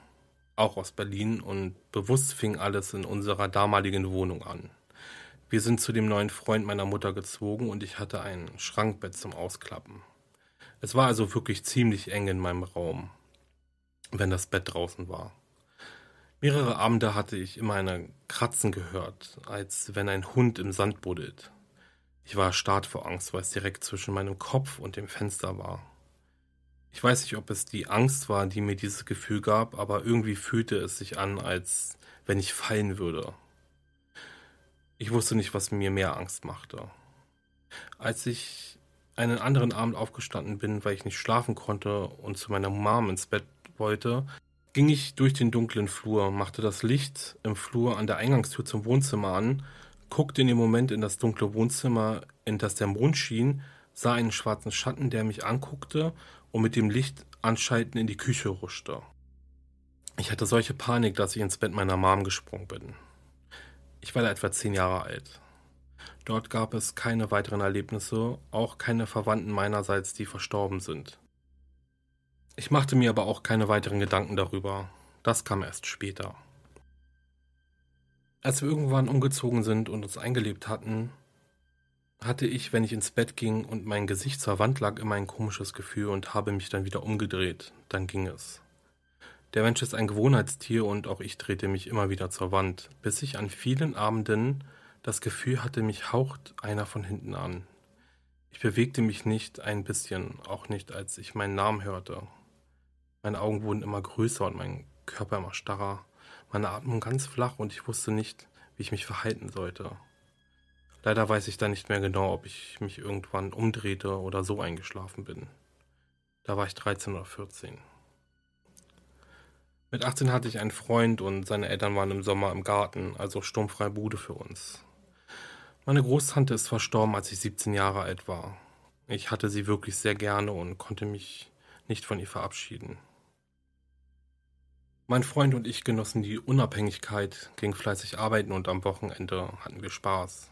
auch aus Berlin und bewusst fing alles in unserer damaligen Wohnung an. Wir sind zu dem neuen Freund meiner Mutter gezogen und ich hatte ein Schrankbett zum Ausklappen. Es war also wirklich ziemlich eng in meinem Raum, wenn das Bett draußen war. Mehrere Abende hatte ich immer eine Kratzen gehört, als wenn ein Hund im Sand buddelt. Ich war erstarrt vor Angst, weil es direkt zwischen meinem Kopf und dem Fenster war. Ich weiß nicht, ob es die Angst war, die mir dieses Gefühl gab, aber irgendwie fühlte es sich an, als wenn ich fallen würde. Ich wusste nicht, was mir mehr Angst machte. Als ich einen anderen Abend aufgestanden bin, weil ich nicht schlafen konnte und zu meiner Mom ins Bett wollte, ging ich durch den dunklen Flur, machte das Licht im Flur an der Eingangstür zum Wohnzimmer an, guckte in dem Moment in das dunkle Wohnzimmer, in das der Mond schien, sah einen schwarzen Schatten, der mich anguckte und mit dem Licht anschalten in die Küche ruschte. Ich hatte solche Panik, dass ich ins Bett meiner Mom gesprungen bin. Ich war da etwa zehn Jahre alt. Dort gab es keine weiteren Erlebnisse, auch keine Verwandten meinerseits, die verstorben sind. Ich machte mir aber auch keine weiteren Gedanken darüber. Das kam erst später. Als wir irgendwann umgezogen sind und uns eingelebt hatten, hatte ich, wenn ich ins Bett ging und mein Gesicht zur Wand lag, immer ein komisches Gefühl und habe mich dann wieder umgedreht. Dann ging es. Der Mensch ist ein Gewohnheitstier und auch ich drehte mich immer wieder zur Wand, bis ich an vielen Abenden das Gefühl hatte, mich haucht einer von hinten an. Ich bewegte mich nicht ein bisschen, auch nicht, als ich meinen Namen hörte. Meine Augen wurden immer größer und mein Körper immer starrer, meine Atmung ganz flach und ich wusste nicht, wie ich mich verhalten sollte. Leider weiß ich da nicht mehr genau, ob ich mich irgendwann umdrehte oder so eingeschlafen bin. Da war ich 13 oder 14. Mit 18 hatte ich einen Freund und seine Eltern waren im Sommer im Garten, also sturmfreie Bude für uns. Meine Großtante ist verstorben, als ich 17 Jahre alt war. Ich hatte sie wirklich sehr gerne und konnte mich nicht von ihr verabschieden. Mein Freund und ich genossen die Unabhängigkeit, gingen fleißig arbeiten und am Wochenende hatten wir Spaß.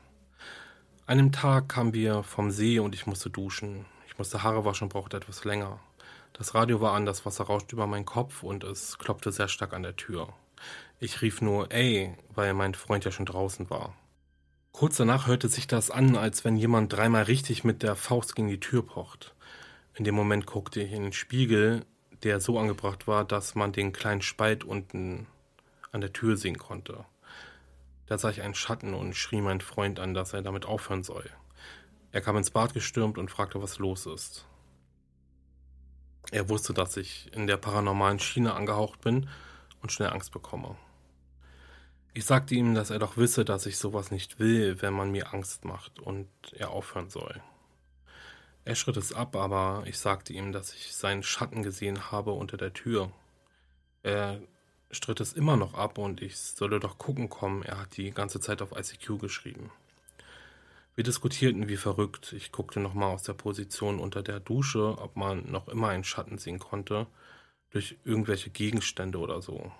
Einem Tag kamen wir vom See und ich musste duschen. Ich musste Haare waschen, brauchte etwas länger. Das Radio war an, das Wasser rauschte über meinen Kopf und es klopfte sehr stark an der Tür. Ich rief nur ey, weil mein Freund ja schon draußen war. Kurz danach hörte sich das an, als wenn jemand dreimal richtig mit der Faust gegen die Tür pocht. In dem Moment guckte ich in den Spiegel, der so angebracht war, dass man den kleinen Spalt unten an der Tür sehen konnte. Da sah ich einen Schatten und schrie meinen Freund an, dass er damit aufhören soll. Er kam ins Bad gestürmt und fragte, was los ist. Er wusste, dass ich in der paranormalen Schiene angehaucht bin und schnell Angst bekomme. Ich sagte ihm, dass er doch wisse, dass ich sowas nicht will, wenn man mir Angst macht und er aufhören soll. Er schritt es ab, aber ich sagte ihm, dass ich seinen Schatten gesehen habe unter der Tür. Er stritt es immer noch ab und ich solle doch gucken kommen, er hat die ganze Zeit auf ICQ geschrieben. Wir diskutierten wie verrückt. Ich guckte nochmal aus der Position unter der Dusche, ob man noch immer einen Schatten sehen konnte, durch irgendwelche Gegenstände oder so.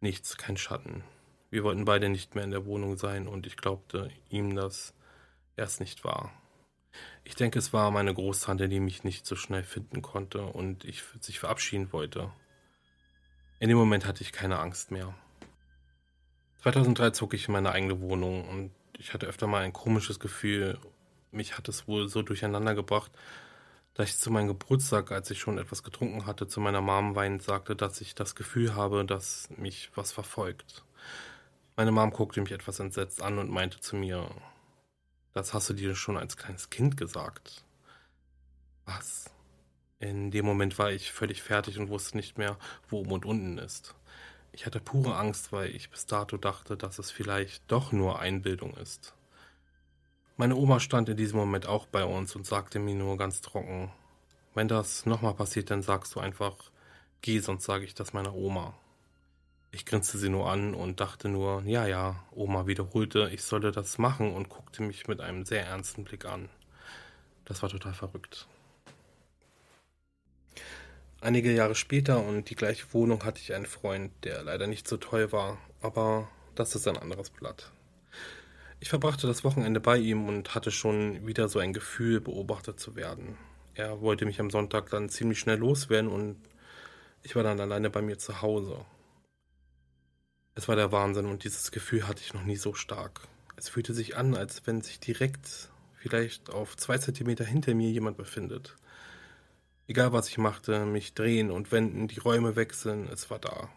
Nichts, kein Schatten. Wir wollten beide nicht mehr in der Wohnung sein und ich glaubte ihm, dass er es nicht war. Ich denke, es war meine Großtante, die mich nicht so schnell finden konnte und ich sich verabschieden wollte. In dem Moment hatte ich keine Angst mehr. 2003 zog ich in meine eigene Wohnung und ich hatte öfter mal ein komisches Gefühl. Mich hat es wohl so durcheinander gebracht, dass ich zu meinem Geburtstag, als ich schon etwas getrunken hatte, zu meiner Mom weinend sagte, dass ich das Gefühl habe, dass mich was verfolgt. Meine Mom guckte mich etwas entsetzt an und meinte zu mir, das hast du dir schon als kleines Kind gesagt. Was? In dem Moment war ich völlig fertig und wusste nicht mehr, wo oben und unten ist. Ich hatte pure Angst, weil ich bis dato dachte, dass es vielleicht doch nur Einbildung ist. Meine Oma stand in diesem Moment auch bei uns und sagte mir nur ganz trocken, wenn das nochmal passiert, dann sagst du einfach, geh, sonst sage ich das meiner Oma. Ich grinste sie nur an und dachte nur, ja, ja, Oma wiederholte, ich solle das machen und guckte mich mit einem sehr ernsten Blick an. Das war total verrückt. Einige Jahre später und die gleiche Wohnung hatte ich einen Freund, der leider nicht so toll war, aber das ist ein anderes Blatt. Ich verbrachte das Wochenende bei ihm und hatte schon wieder so ein Gefühl, beobachtet zu werden. Er wollte mich am Sonntag dann ziemlich schnell loswerden und ich war dann alleine bei mir zu Hause. Es war der Wahnsinn und dieses Gefühl hatte ich noch nie so stark. Es fühlte sich an, als wenn sich direkt, vielleicht auf zwei Zentimeter hinter mir jemand befindet. Egal was ich machte, mich drehen und wenden, die Räume wechseln, es war da.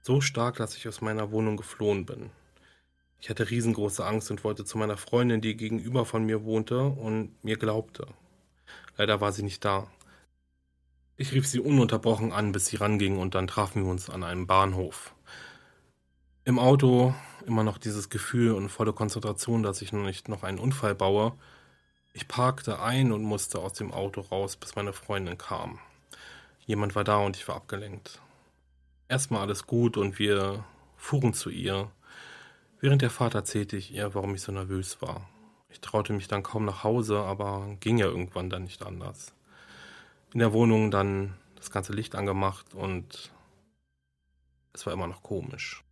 So stark, dass ich aus meiner Wohnung geflohen bin. Ich hatte riesengroße Angst und wollte zu meiner Freundin, die gegenüber von mir wohnte und mir glaubte. Leider war sie nicht da. Ich rief sie ununterbrochen an, bis sie ranging und dann trafen wir uns an einem Bahnhof. Im Auto immer noch dieses Gefühl und volle Konzentration, dass ich noch nicht noch einen Unfall baue, ich parkte ein und musste aus dem Auto raus, bis meine Freundin kam. Jemand war da und ich war abgelenkt. Erstmal alles gut und wir fuhren zu ihr. Während der Fahrt erzählte ich ihr, warum ich so nervös war. Ich traute mich dann kaum nach Hause, aber ging ja irgendwann dann nicht anders. In der Wohnung dann das ganze Licht angemacht und es war immer noch komisch.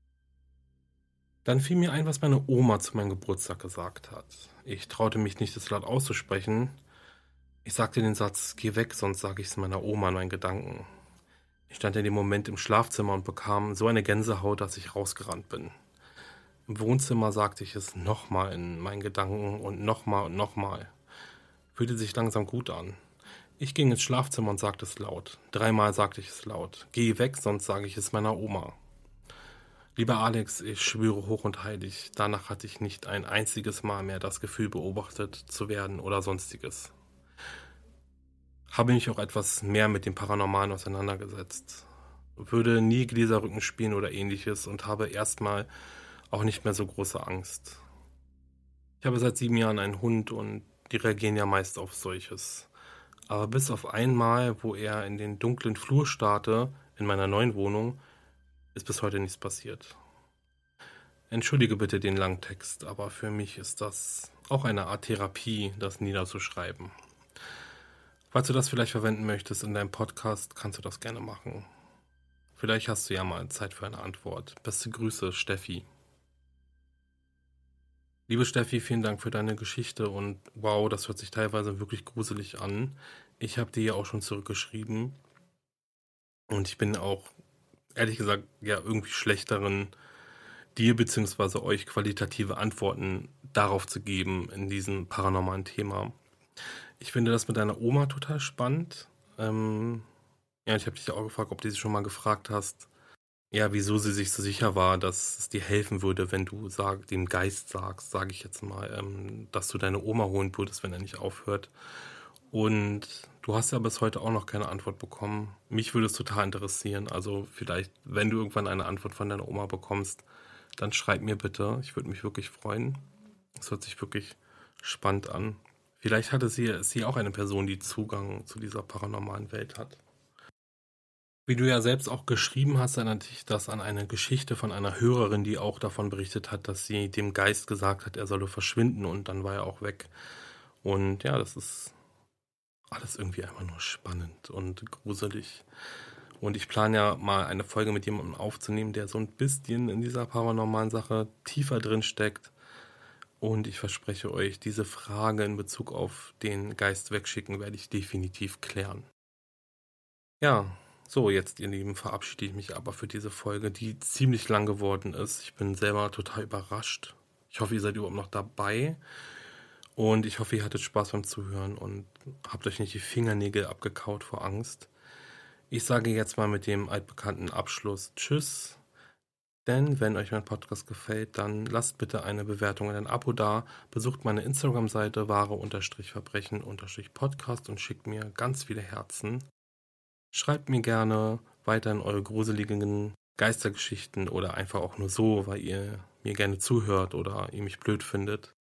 Dann fiel mir ein, was meine Oma zu meinem Geburtstag gesagt hat. Ich traute mich nicht, das laut auszusprechen. Ich sagte den Satz, geh weg, sonst sage ich es meiner Oma in meinen Gedanken. Ich stand in dem Moment im Schlafzimmer und bekam so eine Gänsehaut, dass ich rausgerannt bin. Im Wohnzimmer sagte ich es nochmal in meinen Gedanken und nochmal und nochmal. Fühlte sich langsam gut an. Ich ging ins Schlafzimmer und sagte es laut. Dreimal sagte ich es laut. Geh weg, sonst sage ich es meiner Oma. Lieber Alex, ich schwöre hoch und heilig, danach hatte ich nicht ein einziges Mal mehr das Gefühl, beobachtet zu werden oder sonstiges. Habe mich auch etwas mehr mit dem Paranormalen auseinandergesetzt. Würde nie Gläserrücken spielen oder ähnliches und habe erstmal auch nicht mehr so große Angst. Ich habe seit sieben Jahren einen Hund und die reagieren ja meist auf solches. Aber bis auf einmal, wo er in den dunklen Flur starrte, in meiner neuen Wohnung, ist bis heute nichts passiert. Entschuldige bitte den langen Text, aber für mich ist das auch eine Art Therapie, das niederzuschreiben. Falls du das vielleicht verwenden möchtest in deinem Podcast, kannst du das gerne machen. Vielleicht hast du ja mal Zeit für eine Antwort. Beste Grüße, Steffi. Liebe Steffi, vielen Dank für deine Geschichte und wow, das hört sich teilweise wirklich gruselig an. Ich habe dir ja auch schon zurückgeschrieben und ich bin auch ehrlich gesagt ja irgendwie schlechteren dir bzw. euch qualitative Antworten darauf zu geben in diesem paranormalen Thema. Ich finde das mit deiner Oma total spannend. Ähm, ja, ich habe dich auch gefragt, ob du sie schon mal gefragt hast, ja, wieso sie sich so sicher war, dass es dir helfen würde, wenn du sag, dem Geist sagst, sage ich jetzt mal, ähm, dass du deine Oma holen würdest, wenn er nicht aufhört. Und du hast ja bis heute auch noch keine Antwort bekommen. Mich würde es total interessieren. Also vielleicht, wenn du irgendwann eine Antwort von deiner Oma bekommst, dann schreib mir bitte. Ich würde mich wirklich freuen. Es hört sich wirklich spannend an. Vielleicht hatte sie, sie auch eine Person, die Zugang zu dieser paranormalen Welt hat. Wie du ja selbst auch geschrieben hast, erinnert dich das an eine Geschichte von einer Hörerin, die auch davon berichtet hat, dass sie dem Geist gesagt hat, er solle verschwinden und dann war er auch weg. Und ja, das ist alles irgendwie einfach nur spannend und gruselig. Und ich plane ja mal eine Folge mit jemandem aufzunehmen, der so ein bisschen in dieser paranormalen Sache tiefer drin steckt. Und ich verspreche euch, diese Frage in Bezug auf den Geist wegschicken werde ich definitiv klären. Ja, so, jetzt, ihr Lieben, verabschiede ich mich aber für diese Folge, die ziemlich lang geworden ist. Ich bin selber total überrascht. Ich hoffe, ihr seid überhaupt noch dabei. Und ich hoffe, ihr hattet Spaß beim Zuhören und habt euch nicht die Fingernägel abgekaut vor Angst. Ich sage jetzt mal mit dem altbekannten Abschluss Tschüss. Denn wenn euch mein Podcast gefällt, dann lasst bitte eine Bewertung und ein Abo da. Besucht meine Instagram-Seite wahre-verbrechen-podcast und schickt mir ganz viele Herzen. Schreibt mir gerne weiterhin eure gruseligen Geistergeschichten oder einfach auch nur so, weil ihr mir gerne zuhört oder ihr mich blöd findet.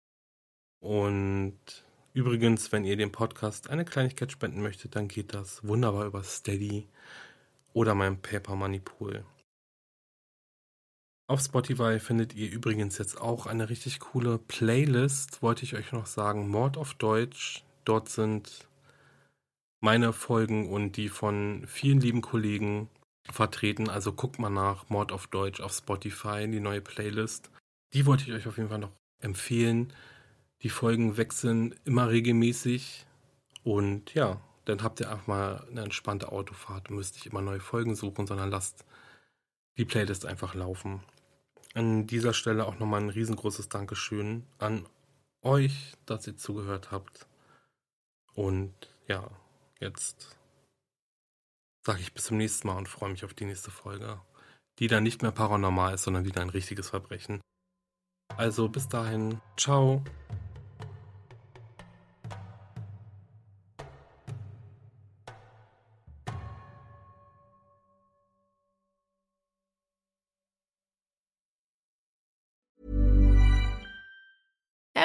Und übrigens, wenn ihr dem Podcast eine Kleinigkeit spenden möchtet, dann geht das wunderbar über Steady oder mein Paper Money Pool. Auf Spotify findet ihr übrigens jetzt auch eine richtig coole Playlist, wollte ich euch noch sagen, Mord auf Deutsch. Dort sind meine Folgen und die von vielen lieben Kollegen vertreten. Also guckt mal nach Mord auf Deutsch auf Spotify, die neue Playlist. Die wollte ich euch auf jeden Fall noch empfehlen. Die Folgen wechseln immer regelmäßig und ja, dann habt ihr einfach mal eine entspannte Autofahrt müsst nicht immer neue Folgen suchen, sondern lasst die Playlist einfach laufen. An dieser Stelle auch nochmal ein riesengroßes Dankeschön an euch, dass ihr zugehört habt. Und ja, jetzt sage ich bis zum nächsten Mal und freue mich auf die nächste Folge, die dann nicht mehr paranormal ist, sondern wieder ein richtiges Verbrechen. Also bis dahin, ciao.